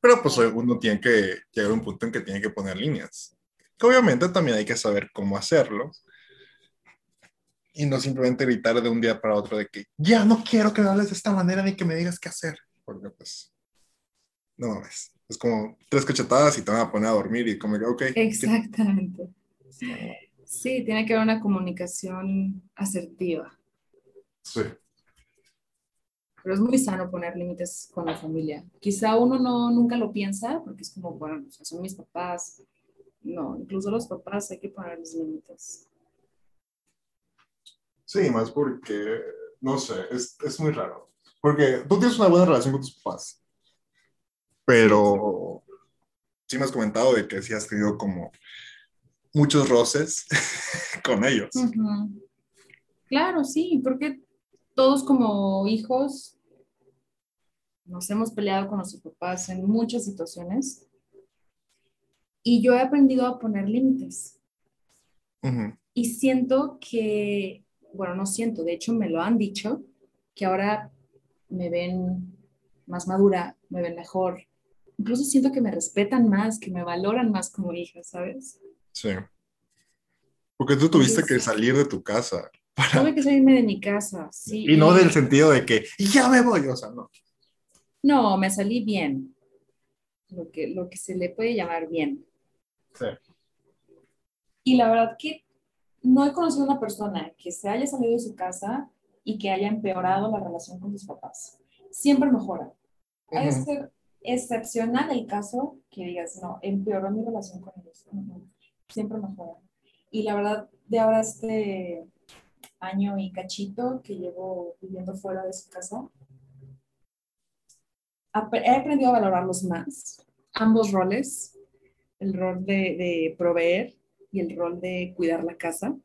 Speaker 1: Pero pues uno tiene que llegar a un punto en que tiene que poner líneas. Que obviamente también hay que saber cómo hacerlo. Y no simplemente gritar de un día para otro de que ya no quiero que me hables de esta manera ni que me digas qué hacer. Porque pues, no mames. Es como tres cachetadas y te van a poner a dormir y como que, ok.
Speaker 2: Exactamente. Sí, tiene que haber una comunicación asertiva,
Speaker 1: Sí.
Speaker 2: pero es muy sano poner límites con la familia. Quizá uno no nunca lo piensa porque es como, bueno, o sea, son mis papás. No, incluso los papás hay que ponerles límites.
Speaker 1: Sí, más porque, no sé, es, es muy raro. Porque tú tienes una buena relación con tus papás, pero sí me has comentado de que sí has tenido como muchos roces con ellos.
Speaker 2: Claro, sí, porque todos como hijos nos hemos peleado con nuestros papás en muchas situaciones y yo he aprendido a poner límites
Speaker 1: Ujú.
Speaker 2: y siento que, bueno, no siento, de hecho me lo han dicho, que ahora me ven más madura, me ven mejor, incluso siento que me respetan más, que me valoran más como hija, ¿sabes?
Speaker 1: Sí. Porque tú tuviste que
Speaker 2: Entonces-
Speaker 1: salir de tu casa.
Speaker 2: Tuve que salirme de mi casa, sí.
Speaker 1: Y no del sentido de que ya me voy, o sea, no.
Speaker 2: No, me salí bien. Lo que, lo que se le puede llamar bien.
Speaker 1: Sí.
Speaker 2: Y la verdad que no he conocido a una persona que se haya salido de su casa y que haya empeorado la relación con sus papás. Siempre mejora. Ha de
Speaker 1: Ujú.
Speaker 2: ser excepcional el caso que digas, no, empeoró mi relación con ellos. Ujú. Siempre mejora. Y la verdad, de ahora este año y cachito que llevo viviendo fuera de su casa, he aprendido a valorarlos más, ambos roles, el rol de, de proveer y el rol de cuidar la casa.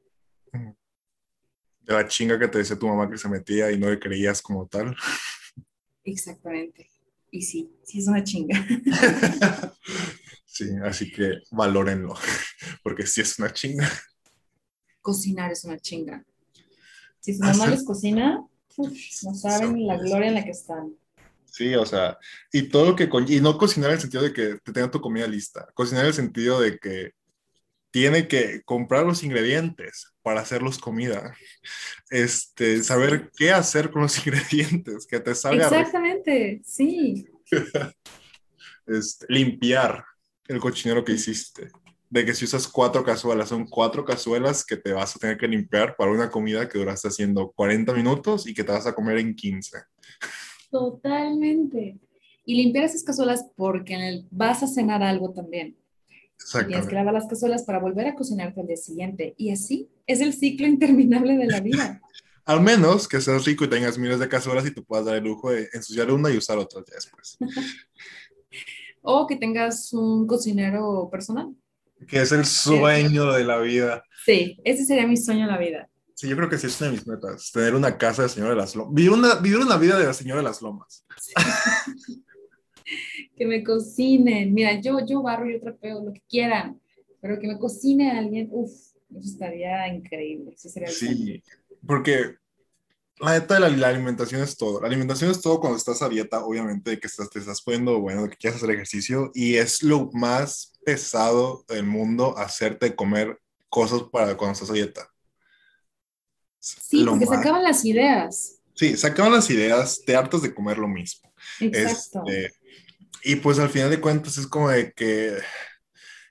Speaker 1: De la chinga que te decía tu mamá que se metía y no le creías como tal.
Speaker 2: Exactamente. Y sí, sí es una chinga.
Speaker 1: sí, así que valórenlo, porque sí es una chinga.
Speaker 2: Cocinar es una chinga. Si su mamá les cocina, no saben la gloria en la que están.
Speaker 1: Sí, o sea, y todo lo que, y no cocinar en el sentido de que te tenga tu comida lista, cocinar en el sentido de que tiene que comprar los ingredientes para hacerlos comida. Este, saber qué hacer con los ingredientes, que te salga.
Speaker 2: Exactamente, sí.
Speaker 1: este, limpiar el cochinero que hiciste. De que si usas cuatro cazuelas, son cuatro cazuelas que te vas a tener que limpiar para una comida que duraste haciendo 40 minutos y que te vas a comer en 15.
Speaker 2: Totalmente. Y limpiar esas cazuelas porque vas a cenar algo también. Tienes que lavar las cazuelas para volver a cocinarte al día siguiente. Y así es el ciclo interminable de la vida.
Speaker 1: Al menos que seas rico y tengas miles de cazuelas y te puedas dar el lujo de ensuciar una y usar otra después.
Speaker 2: o que tengas un cocinero personal.
Speaker 1: Que es el sueño de la vida.
Speaker 2: Sí, ese sería mi sueño en la vida.
Speaker 1: Sí, yo creo que sí es una de mis metas, tener una casa de señora de las lomas. Vivir una, vivir una vida de la señora de las lomas.
Speaker 2: que me cocinen. Mira, yo, yo barro, yo trapeo, lo que quieran, pero que me cocine alguien, uff, eso estaría increíble.
Speaker 1: sí, porque la neta de la, alimentación es todo. La alimentación es todo cuando estás a dieta, obviamente, que estás, te estás poniendo, bueno, que quieres hacer ejercicio, y es lo más pesado del mundo hacerte comer cosas para cuando estás a dieta.
Speaker 2: Sí, porque se acaban las ideas.
Speaker 1: Sí, se acaban las ideas, te hartas de comer lo mismo.
Speaker 2: Exacto. Este,
Speaker 1: y pues al final de cuentas es como de que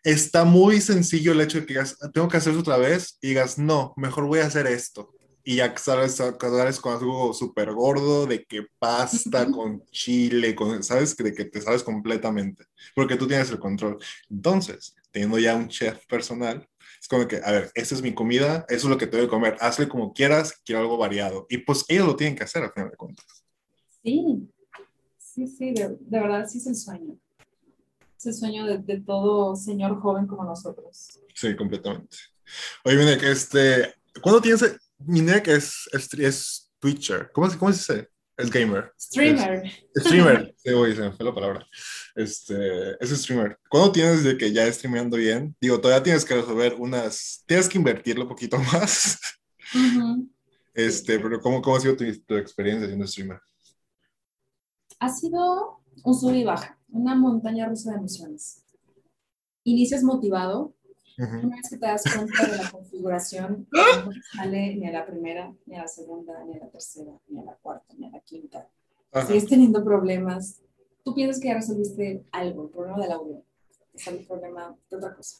Speaker 1: está muy sencillo el hecho de que digas, tengo que hacerlo otra vez y digas, no, mejor voy a hacer esto. Y ya sabes, sales con algo súper gordo, de que pasta con chile, con, sabes, de que te sabes completamente, porque tú tienes el control. Entonces, teniendo ya un chef personal, es como que, a ver, esta es mi comida, eso es lo que tengo que comer, hazle como quieras, quiero algo variado. Y pues ellos lo tienen que hacer al final de cuentas.
Speaker 2: Sí, sí, sí, de, verdad sí es el sueño. Es el sueño de, todo señor joven como nosotros.
Speaker 1: Sí, completamente. Oye, mire, que este, ¿cuándo tienes, mire que es, es, Twitcher, ¿cómo, ¿cómo se dice? Es gamer.
Speaker 2: Streamer.
Speaker 1: streamer. Sí, oye, se me fue la palabra. Este, es streamer. ¿Cuándo tienes de que ya streameando bien? Digo, todavía tienes que resolver unas, tienes que invertirlo un poquito más. Este, pero ¿cómo, ¿cómo ha sido tu, tu experiencia siendo streamer?
Speaker 2: ha sido un sub y baja, una montaña rusa de emociones. Inicias motivado, una vez que te das cuenta de la configuración, no sale ni a la primera, ni a la segunda, ni a la tercera, ni a la cuarta, ni a la quinta. Sigues teniendo problemas. Tú piensas que ya resolviste algo, el problema del audio. Te sale el problema de otra cosa.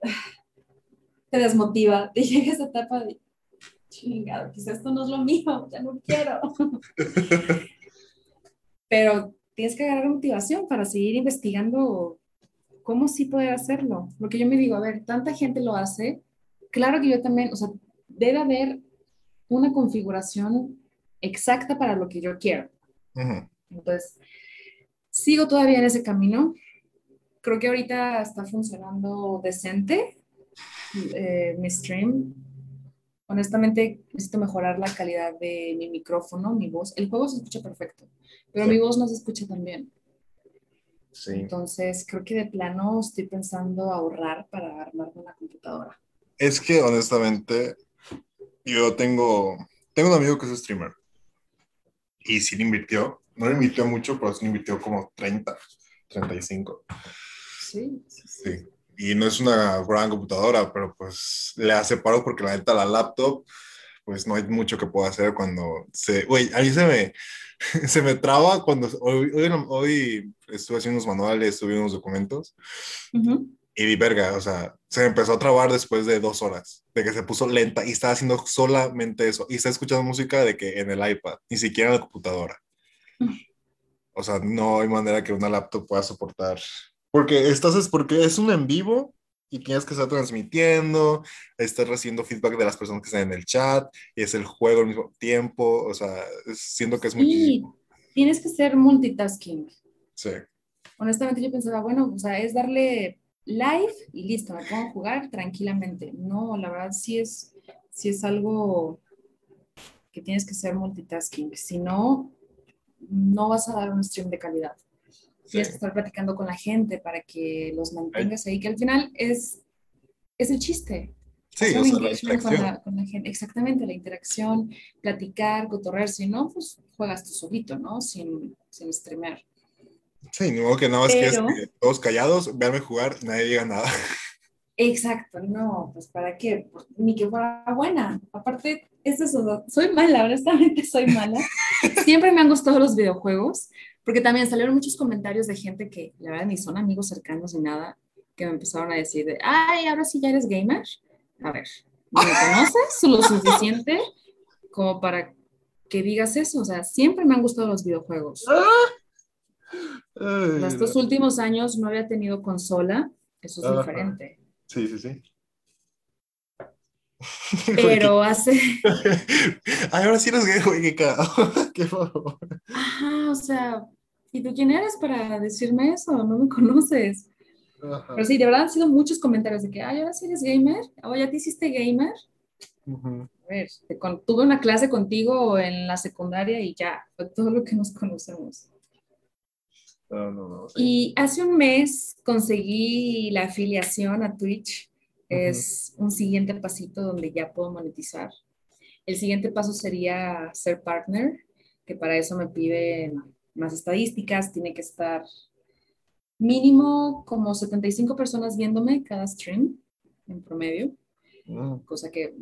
Speaker 2: Te desmotiva, te llega esa etapa de chingado, quizás esto no es lo mío, ya no quiero. Pero tienes que agarrar motivación para seguir investigando cómo sí poder hacerlo. Porque yo me digo, a ver, tanta gente lo hace, claro que yo también, o sea, debe haber una configuración exacta para lo que yo quiero. Entonces, sigo todavía en ese camino. Creo que ahorita está funcionando decente eh, mi stream honestamente necesito mejorar la calidad de mi micrófono, mi voz. El juego se escucha perfecto, pero mi voz no se escucha tan bien. Sí. Entonces, creo que de plano estoy pensando ahorrar para armar una computadora.
Speaker 1: Es que honestamente, yo tengo, tengo un amigo que es streamer y sí le invirtió, no le invirtió mucho, pero sí le invirtió como 30, 35.
Speaker 2: Sí, sí. sí
Speaker 1: y no es una gran computadora, pero pues le hace paro porque la neta la laptop, pues no hay mucho que pueda hacer cuando se... Güey, a mí se me, se me traba cuando... Hoy, hoy, estuve haciendo unos manuales, estuve unos documentos. Y vi verga, o sea, se me empezó a trabar después de dos horas, de que se puso lenta y estaba haciendo solamente eso. Y está escuchando música de que en el iPad, ni siquiera en la computadora. O sea, no hay manera que una laptop pueda soportar porque estás es porque es un en vivo y tienes que estar transmitiendo, estar recibiendo feedback de las personas que están en el chat, y es el juego al mismo tiempo, o sea, siento que es
Speaker 2: sí, Tienes que ser multitasking.
Speaker 1: Sí.
Speaker 2: Honestamente yo pensaba, bueno, o sea, es darle live y listo, me a jugar tranquilamente. No, la verdad sí es, sí es algo que tienes que ser multitasking. Si no, no vas a dar un stream de calidad. Tienes que estar platicando con la gente para que los mantengas ahí, que al final es, es el chiste.
Speaker 1: Sí, o sea, la interacción.
Speaker 2: Con la, gente. Exactamente, la interacción, platicar, cotorrear. Si no, pues juegas tú solito, ¿no? Sin, sin streamear.
Speaker 1: Sí, modo que nada más Pero... que todos callados, véanme jugar, nadie diga nada.
Speaker 2: Exacto, no, pues para qué, pues, ni que fuera buena. Aparte, es eso, soy mala, honestamente soy mala. Siempre me han gustado los videojuegos, porque también salieron muchos comentarios de gente que, la verdad, ni son amigos cercanos ni nada, que me empezaron a decir, de, ay, ahora sí ya eres gamer. A ver, ¿me conoces lo suficiente como para que digas eso? O sea, siempre me han gustado los videojuegos. Ay, Estos últimos años no había tenido consola, eso es Ajá. diferente.
Speaker 1: Sí, sí, sí.
Speaker 2: Pero hace.
Speaker 1: Ay, ahora sí eres gay, güey. Qué favor.
Speaker 2: Ajá, o sea, ¿y tú quién eres para decirme eso? No me conoces. Ajá. Pero sí, de verdad han sido muchos comentarios de que, ay, ahora sí eres gamer. O ya te hiciste gamer. Uh -huh. A ver, te, con, tuve una clase contigo en la secundaria y ya, fue todo lo que nos conocemos.
Speaker 1: No, no, no, sí.
Speaker 2: Y hace un mes conseguí la afiliación a Twitch. Uh -huh. Es un siguiente pasito donde ya puedo monetizar. El siguiente paso sería ser partner, que para eso me piden más estadísticas, tiene que estar mínimo como 75 personas viéndome cada stream en promedio, -huh. cosa que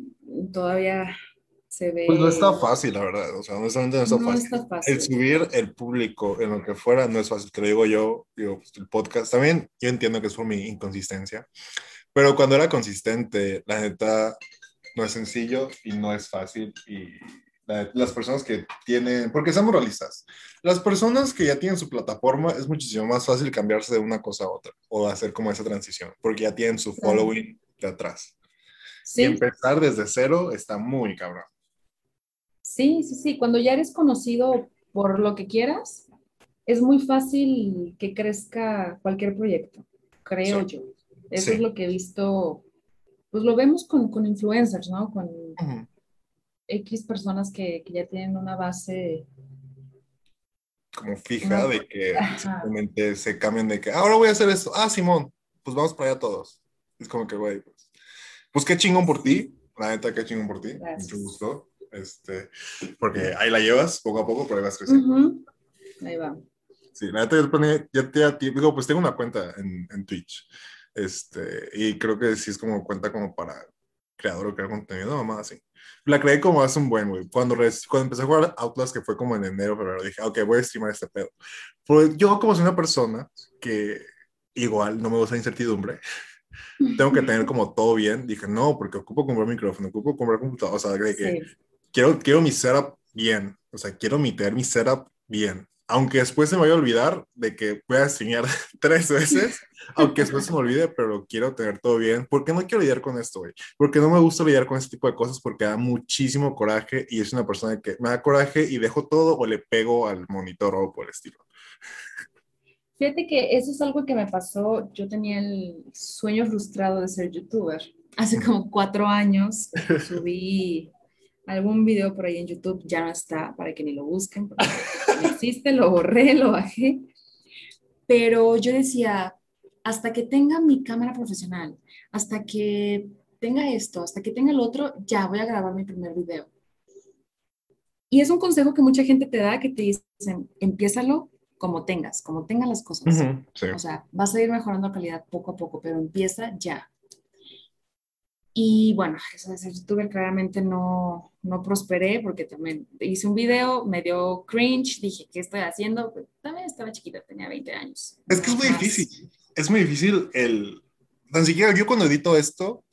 Speaker 2: todavía se ve...
Speaker 1: Pues no está fácil, la verdad. O sea, honestamente no está,
Speaker 2: no
Speaker 1: fácil.
Speaker 2: está fácil.
Speaker 1: El subir el público en lo que fuera no es fácil. Te lo digo yo, digo, pues, el podcast. También yo entiendo que es por mi inconsistencia. Pero cuando era consistente, la neta no es sencillo y no es fácil. Y las personas que tienen, porque seamos realistas, las personas que ya tienen su plataforma es muchísimo más fácil cambiarse de una cosa a otra o hacer como esa transición, porque ya tienen su following de atrás. Sí. Y empezar desde cero está muy cabrón.
Speaker 2: Sí, sí, sí. Cuando ya eres conocido por lo que quieras, es muy fácil que crezca cualquier proyecto, creo sí. yo. Eso sí. es lo que he visto, pues lo vemos con, con influencers, ¿no? Con uh -huh. X personas que, que, ya tienen una base.
Speaker 1: Como fija no. de que simplemente se cambian de que ahora voy a hacer esto. Ah, Simón, pues vamos para allá todos. Es como que, güey, pues, pues qué chingón por ti. La neta, qué chingón por ti. Gracias. Mucho gusto. Este, porque ahí la llevas poco a poco, pero ahí vas creciendo.
Speaker 2: Uh -huh. Ahí va.
Speaker 1: Sí, la neta, ya, ya, ya, digo, pues tengo una cuenta en, en, Twitch. Este, y creo que sí es como cuenta como para creador o crear contenido, mamá, así. La creé como hace un buen, güey. Cuando, cuando empecé a jugar Outlast, que fue como en enero, febrero, dije, ok, voy a streamar este pedo. Pero yo como soy una persona que igual no me gusta incertidumbre, tengo que tener como todo bien. Dije, no, porque ocupo comprar micrófono, ocupo comprar computador, o sea, de que sí quiero, quiero mi setup bien, o sea, quiero meter mi setup bien. Aunque después se me vaya a olvidar de que voy a enseñar tres veces, aunque después se me olvide, pero quiero tener todo bien. ¿Por qué no quiero lidiar con esto, güey? Porque no me gusta lidiar con este tipo de cosas porque da muchísimo coraje y es una persona que me da coraje y dejo todo o le pego al monitor o por el estilo.
Speaker 2: Fíjate que eso es algo que me pasó. Yo tenía el sueño frustrado de ser youtuber. Hace como cuatro años subí algún video por ahí en YouTube, ya no está, para que ni lo busquen, porque no existe, lo borré, lo bajé. Pero yo decía, hasta que tenga mi cámara profesional, hasta que tenga esto, hasta que tenga el otro, ya voy a grabar mi primer video. Y es un consejo que mucha gente te da, que te dicen, empiézalo como tengas, como tengan las cosas. Uh -huh, sí. O sea, vas a ir mejorando la calidad poco a poco, pero empieza ya. Y bueno, eso de ser youtuber claramente no, no prosperé porque también hice un video, me dio cringe, dije, ¿qué estoy haciendo? Pues, también estaba chiquita, tenía 20 años.
Speaker 1: Es que es muy difícil, es muy difícil el... Tan siquiera yo cuando edito esto,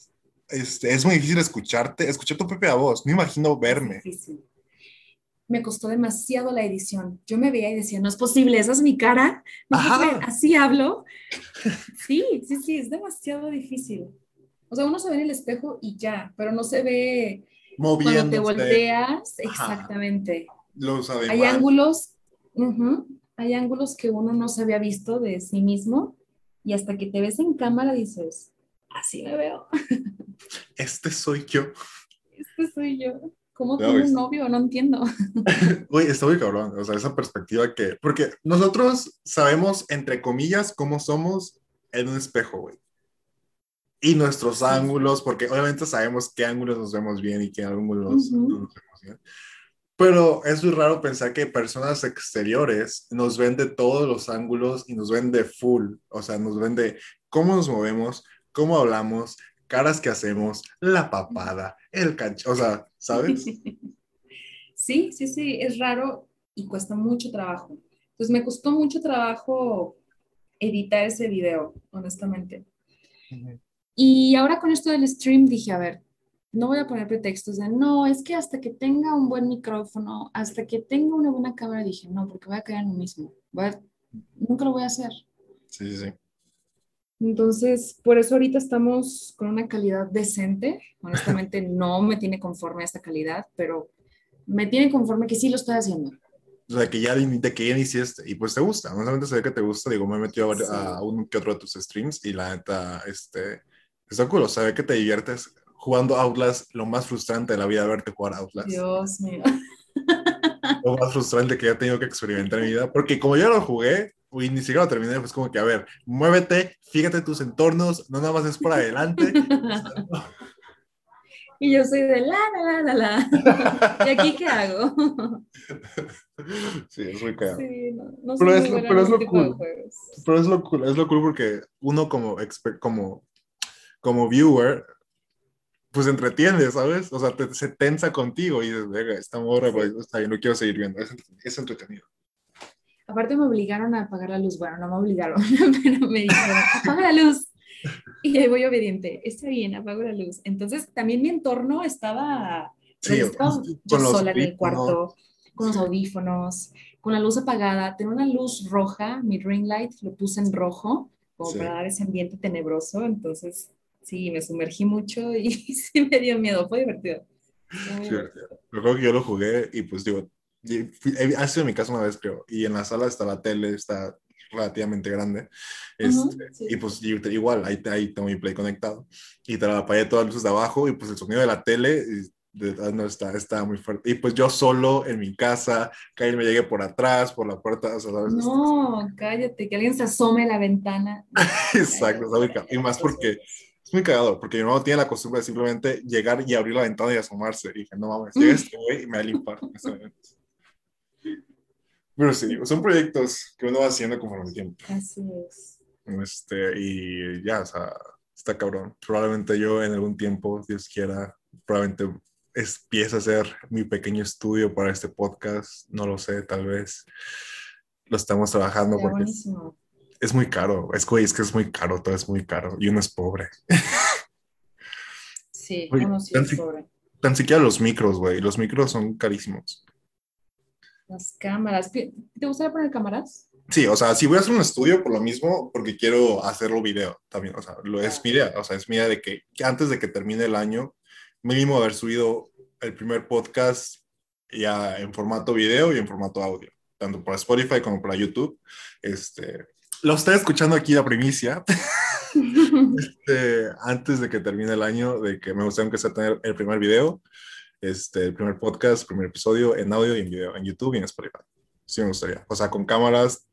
Speaker 1: este, es muy difícil escucharte, escuchar tu propia voz, no imagino verme.
Speaker 2: Difícil. Me costó demasiado la edición. Yo me veía y decía, no es posible, esa es mi cara, ¿No así hablo. Sí, sí, sí, es demasiado difícil. O sea, uno se ve en el espejo y ya, pero no se ve
Speaker 1: Moviéndose.
Speaker 2: cuando te volteas. Exactamente.
Speaker 1: Los
Speaker 2: hay ángulos, uh -huh, hay ángulos que uno no se había visto de sí mismo Y hasta que te ves en cámara dices, así me veo.
Speaker 1: Este soy yo.
Speaker 2: Este soy yo. ¿Cómo
Speaker 1: es-
Speaker 2: un novio? No entiendo.
Speaker 1: Güey, está muy cabrón, o sea, esa perspectiva que, porque nosotros sabemos, entre comillas, cómo somos en un espejo, güey. Y nuestros
Speaker 2: Sí.
Speaker 1: ángulos, porque obviamente sabemos qué ángulos nos vemos bien y qué ángulos
Speaker 2: Ujú.
Speaker 1: no nos vemos bien. Pero es muy raro pensar que personas exteriores nos ven de todos los ángulos y nos ven de full, o sea, nos ven de cómo nos movemos, cómo hablamos, caras que hacemos, la papada, el cancho, o sea, ¿sabes?
Speaker 2: Sí, sí, sí, es raro y cuesta mucho trabajo. Entonces me costó mucho trabajo editar ese video, honestamente. Y ahora con esto del stream dije, a ver, no voy a poner pretextos de, no, es que hasta que tenga un buen micrófono, hasta que tenga una buena cámara, dije, no, porque voy a caer en lo mismo. Voy a- nunca lo voy a hacer.
Speaker 1: Sí, sí, sí.
Speaker 2: Entonces, por eso ahorita estamos con una calidad decente. Honestamente, no me tiene conforme esta calidad, pero me tiene conforme que sí lo estoy haciendo.
Speaker 1: O sea, que ya, de que ya hiciste y pues te gusta. Honestamente se ve que te gusta. Digo, me he metido a, a un que otro de tus streams y la neta, este, está cool. O sea, que te diviertes jugando Outlast. Lo más frustrante de la vida, verte jugar Outlast.
Speaker 2: Dios mío.
Speaker 1: Lo más frustrante que he tenido que experimentar en mi vida. Porque como yo lo jugué, y ni siquiera lo terminé, pues como que, a ver, muévete, fíjate tus entornos, no nada más es por adelante.
Speaker 2: Y yo soy de la, la, la, la, la. ¿Y aquí qué hago?
Speaker 1: sí, es muy cagado.
Speaker 2: Sí, no, no
Speaker 1: Pero es pero es lo cool. Pero es lo cool, es lo cool porque uno como, como, como viewer, pues entretiene, ¿sabes? O sea, te, se tensa contigo y dices, venga, esta morra, pues, está bien, lo quiero seguir viendo. Es, es entretenido.
Speaker 2: Aparte me obligaron a apagar la luz. Bueno, no me obligaron, pero me dijeron, apaga la luz. Y ahí voy obediente. Está bien, apago la luz. Entonces también mi entorno estaba,
Speaker 1: Sí,
Speaker 2: estaba
Speaker 1: con
Speaker 2: yo
Speaker 1: los
Speaker 2: sola en el cuarto, con los audífonos, con la luz apagada. Tengo una luz roja, mi ring light lo puse en rojo, como
Speaker 1: Sí.
Speaker 2: para dar ese ambiente tenebroso. Entonces, sí, me sumergí mucho y sí me dio miedo. Fue divertido.
Speaker 1: Sí,
Speaker 2: divertido.
Speaker 1: Recuerdo que yo lo jugué y pues digo, ha sido mi casa una vez, creo, y en la sala está la tele, está relativamente grande. Este,
Speaker 2: sí.
Speaker 1: Y pues y te- igual, ahí, ahí tengo mi play conectado. Y te la apagué todas las luces de abajo y pues el sonido de la tele de- no, está, está muy fuerte. Y pues yo solo en mi casa, que alguien me llegue por atrás, por la puerta, o sea, ¿sabes?
Speaker 2: No, cállate, que alguien se asome a la ventana.
Speaker 1: Exacto, ca- Y más porque muy cagado, porque mi hermano tiene la costumbre de simplemente llegar y abrir la ventana y asomarse. Y dije, no mames, llega este güey y me va a limpar. Pero sí, son proyectos que uno va haciendo conforme el tiempo.
Speaker 2: Así es.
Speaker 1: Este, y ya, o sea, está cabrón. Probablemente yo en algún tiempo, Dios quiera, probablemente empiece a hacer mi pequeño estudio para este podcast. No lo sé, tal vez lo estamos trabajando
Speaker 2: Sería
Speaker 1: porque
Speaker 2: buenísimo.
Speaker 1: Es muy caro. Es, güey, es que es muy caro, todo es muy caro y uno es pobre.
Speaker 2: Sí,
Speaker 1: Oye,
Speaker 2: uno sí
Speaker 1: tan
Speaker 2: es pobre.
Speaker 1: Tan siquiera los micros, güey. Los micros son carísimos.
Speaker 2: Las cámaras. ¿Te te gustaría poner cámaras?
Speaker 1: Sí, o sea, si voy a hacer un estudio por lo mismo, porque quiero hacerlo video también, o sea, lo es mi idea, o sea, es mi idea de que, que antes de que termine el año, mínimo haber subido el primer podcast ya en formato video y en formato audio, tanto para Spotify como para YouTube. Este, lo estoy escuchando aquí la primicia, este, antes de que termine el año, de que me gustaría empezar a tener el primer video, este, el primer podcast, primer episodio en audio y en video, en YouTube y en Spotify. Sí me gustaría. O sea, con cámaras,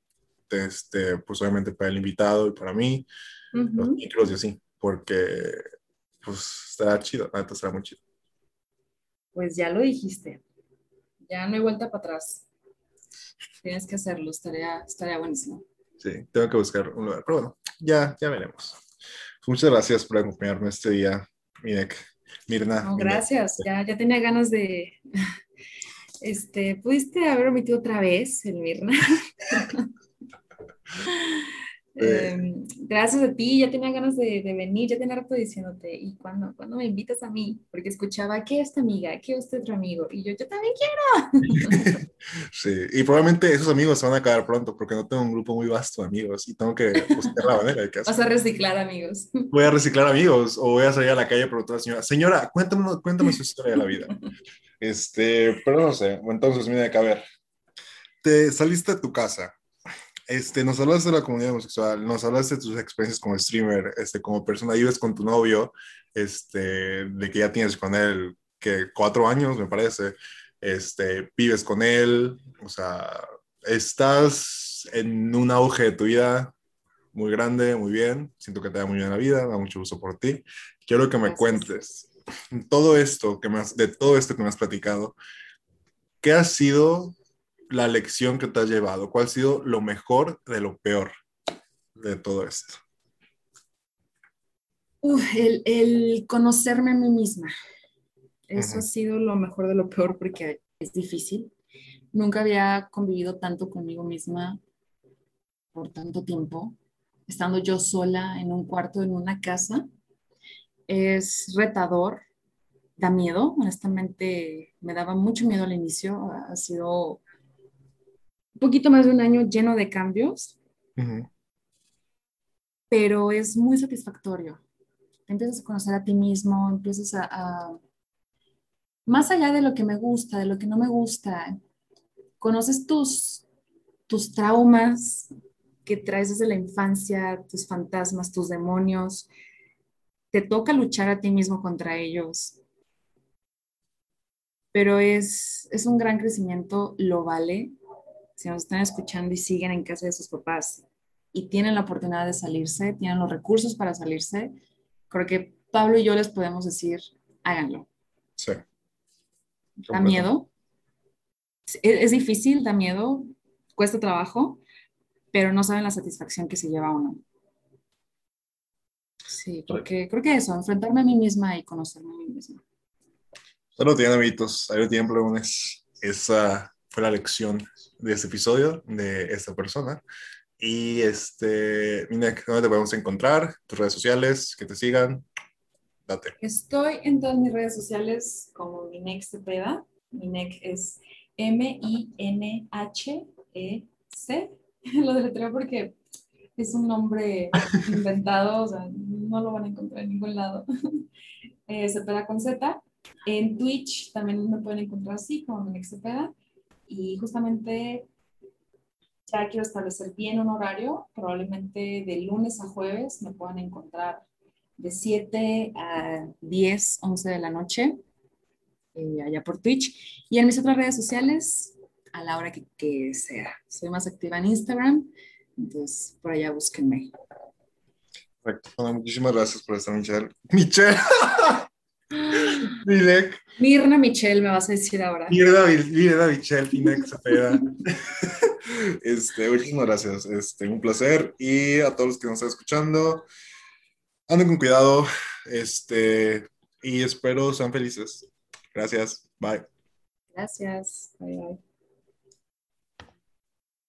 Speaker 1: este, pues obviamente para el invitado y para mí, los
Speaker 2: Ujú.
Speaker 1: micros y así, porque pues estará chido, neta estará muy chido.
Speaker 2: Pues ya lo dijiste. Ya no hay vuelta para atrás. Tienes que hacerlo, estaría, estaría buenísimo.
Speaker 1: Sí, tengo que buscar un lugar, pero bueno, ya, ya veremos. Muchas gracias por acompañarme este día, Minek. Mirna.
Speaker 2: No, gracias. Ya, ya tenía ganas de. Este, ¿pudiste haber omitido otra vez el Mirna?
Speaker 1: Eh.
Speaker 2: Em, gracias a ti, ya tenía ganas de, de venir, ya tenía rato diciéndote, ¿y cuándo, cuándo me invitas a mí? Porque escuchaba, ¿qué esta amiga? ¿Qué este otro amigo? Y yo, yo también quiero.
Speaker 1: Sí, y probablemente esos amigos se van a acabar pronto porque no tengo un grupo muy vasto de amigos y tengo que buscar la manera de que
Speaker 2: Vas a reciclar, amigos.
Speaker 1: voy a reciclar amigos o voy a salir a la calle a preguntar a la señora, señora, cuéntame, cuéntame su historia de la vida. Este, pero no sé, entonces mira, a ver, te saliste de tu casa este, nos hablas de la comunidad homosexual, nos hablas de tus experiencias como streamer, este, como persona, vives con tu novio, este, de que ya tienes con él, que cuatro años, me parece, este, vives con él, o sea, estás en un auge de tu vida muy grande, muy bien, siento que te da muy bien la vida, da mucho gusto por ti. Quiero que me cuentes todo esto que me de todo esto que me has platicado, ¿qué ha sido la lección que te has llevado? ¿Cuál ha sido lo mejor de lo peor de todo esto?
Speaker 2: el, conocerme a mí misma. Eso ha sido lo mejor de lo peor porque es difícil. Nunca había convivido tanto conmigo misma por tanto tiempo, estando yo sola en un cuarto, en una casa. Es retador, da miedo, honestamente me daba mucho miedo al inicio, ha sido poquito más de un año lleno de cambios, pero es muy satisfactorio. Empiezas a conocer a ti mismo, empiezas a, más allá de lo que me gusta, de lo que no me gusta, conoces tus, tus traumas que traes desde la infancia, tus fantasmas, tus demonios. Te toca luchar a ti mismo contra ellos. Pero es, es un gran crecimiento, lo vale. Si nos están escuchando y siguen en casa de sus papás y tienen la oportunidad de salirse, tienen los recursos para salirse, creo que Pablo y yo les podemos decir, háganlo.
Speaker 1: Sí.
Speaker 2: Da miedo. Es, difícil, da miedo, cuesta trabajo, pero no saben la satisfacción que se lleva uno. Sí, porque creo que eso, enfrentarme a mí misma y conocerme a mí misma.
Speaker 1: Solo tienen amiguitos, ahí lo tienen preguntas. Esa fue la lección de este episodio de esta persona. Y este, Minek, ¿dónde te podemos encontrar? Tus redes sociales, que te sigan. Date.
Speaker 2: Estoy en todas mis redes sociales como Minek Cepeda. Minek es M-I-N-H-E-C. Lo deletreo porque es un nombre inventado, o sea, no lo van a encontrar en ningún lado. Eh, Cepeda con Z. En Twitch también me pueden encontrar así, como Minek Cepeda. Y justamente ya quiero establecer bien un horario, probablemente de lunes a jueves me puedan encontrar de 7 a 10, 11 de la noche, eh, allá por Twitch. Y en mis otras redes sociales, a la hora que, que, sea. Soy más activa en Instagram, entonces por allá búsquenme.
Speaker 1: Perfecto. Bueno, muchísimas gracias por estar, Michelle. Michelle.
Speaker 2: Milek. Mirna Michelle, me vas a decir ahora. Mirna,
Speaker 1: Mirna Michelle, Pinex Cepeda. Este, muchísimas gracias. Este, un placer. Y a todos los que nos están escuchando, anden con cuidado. Este, y espero sean felices. Gracias. Bye.
Speaker 2: Gracias. Bye, bye.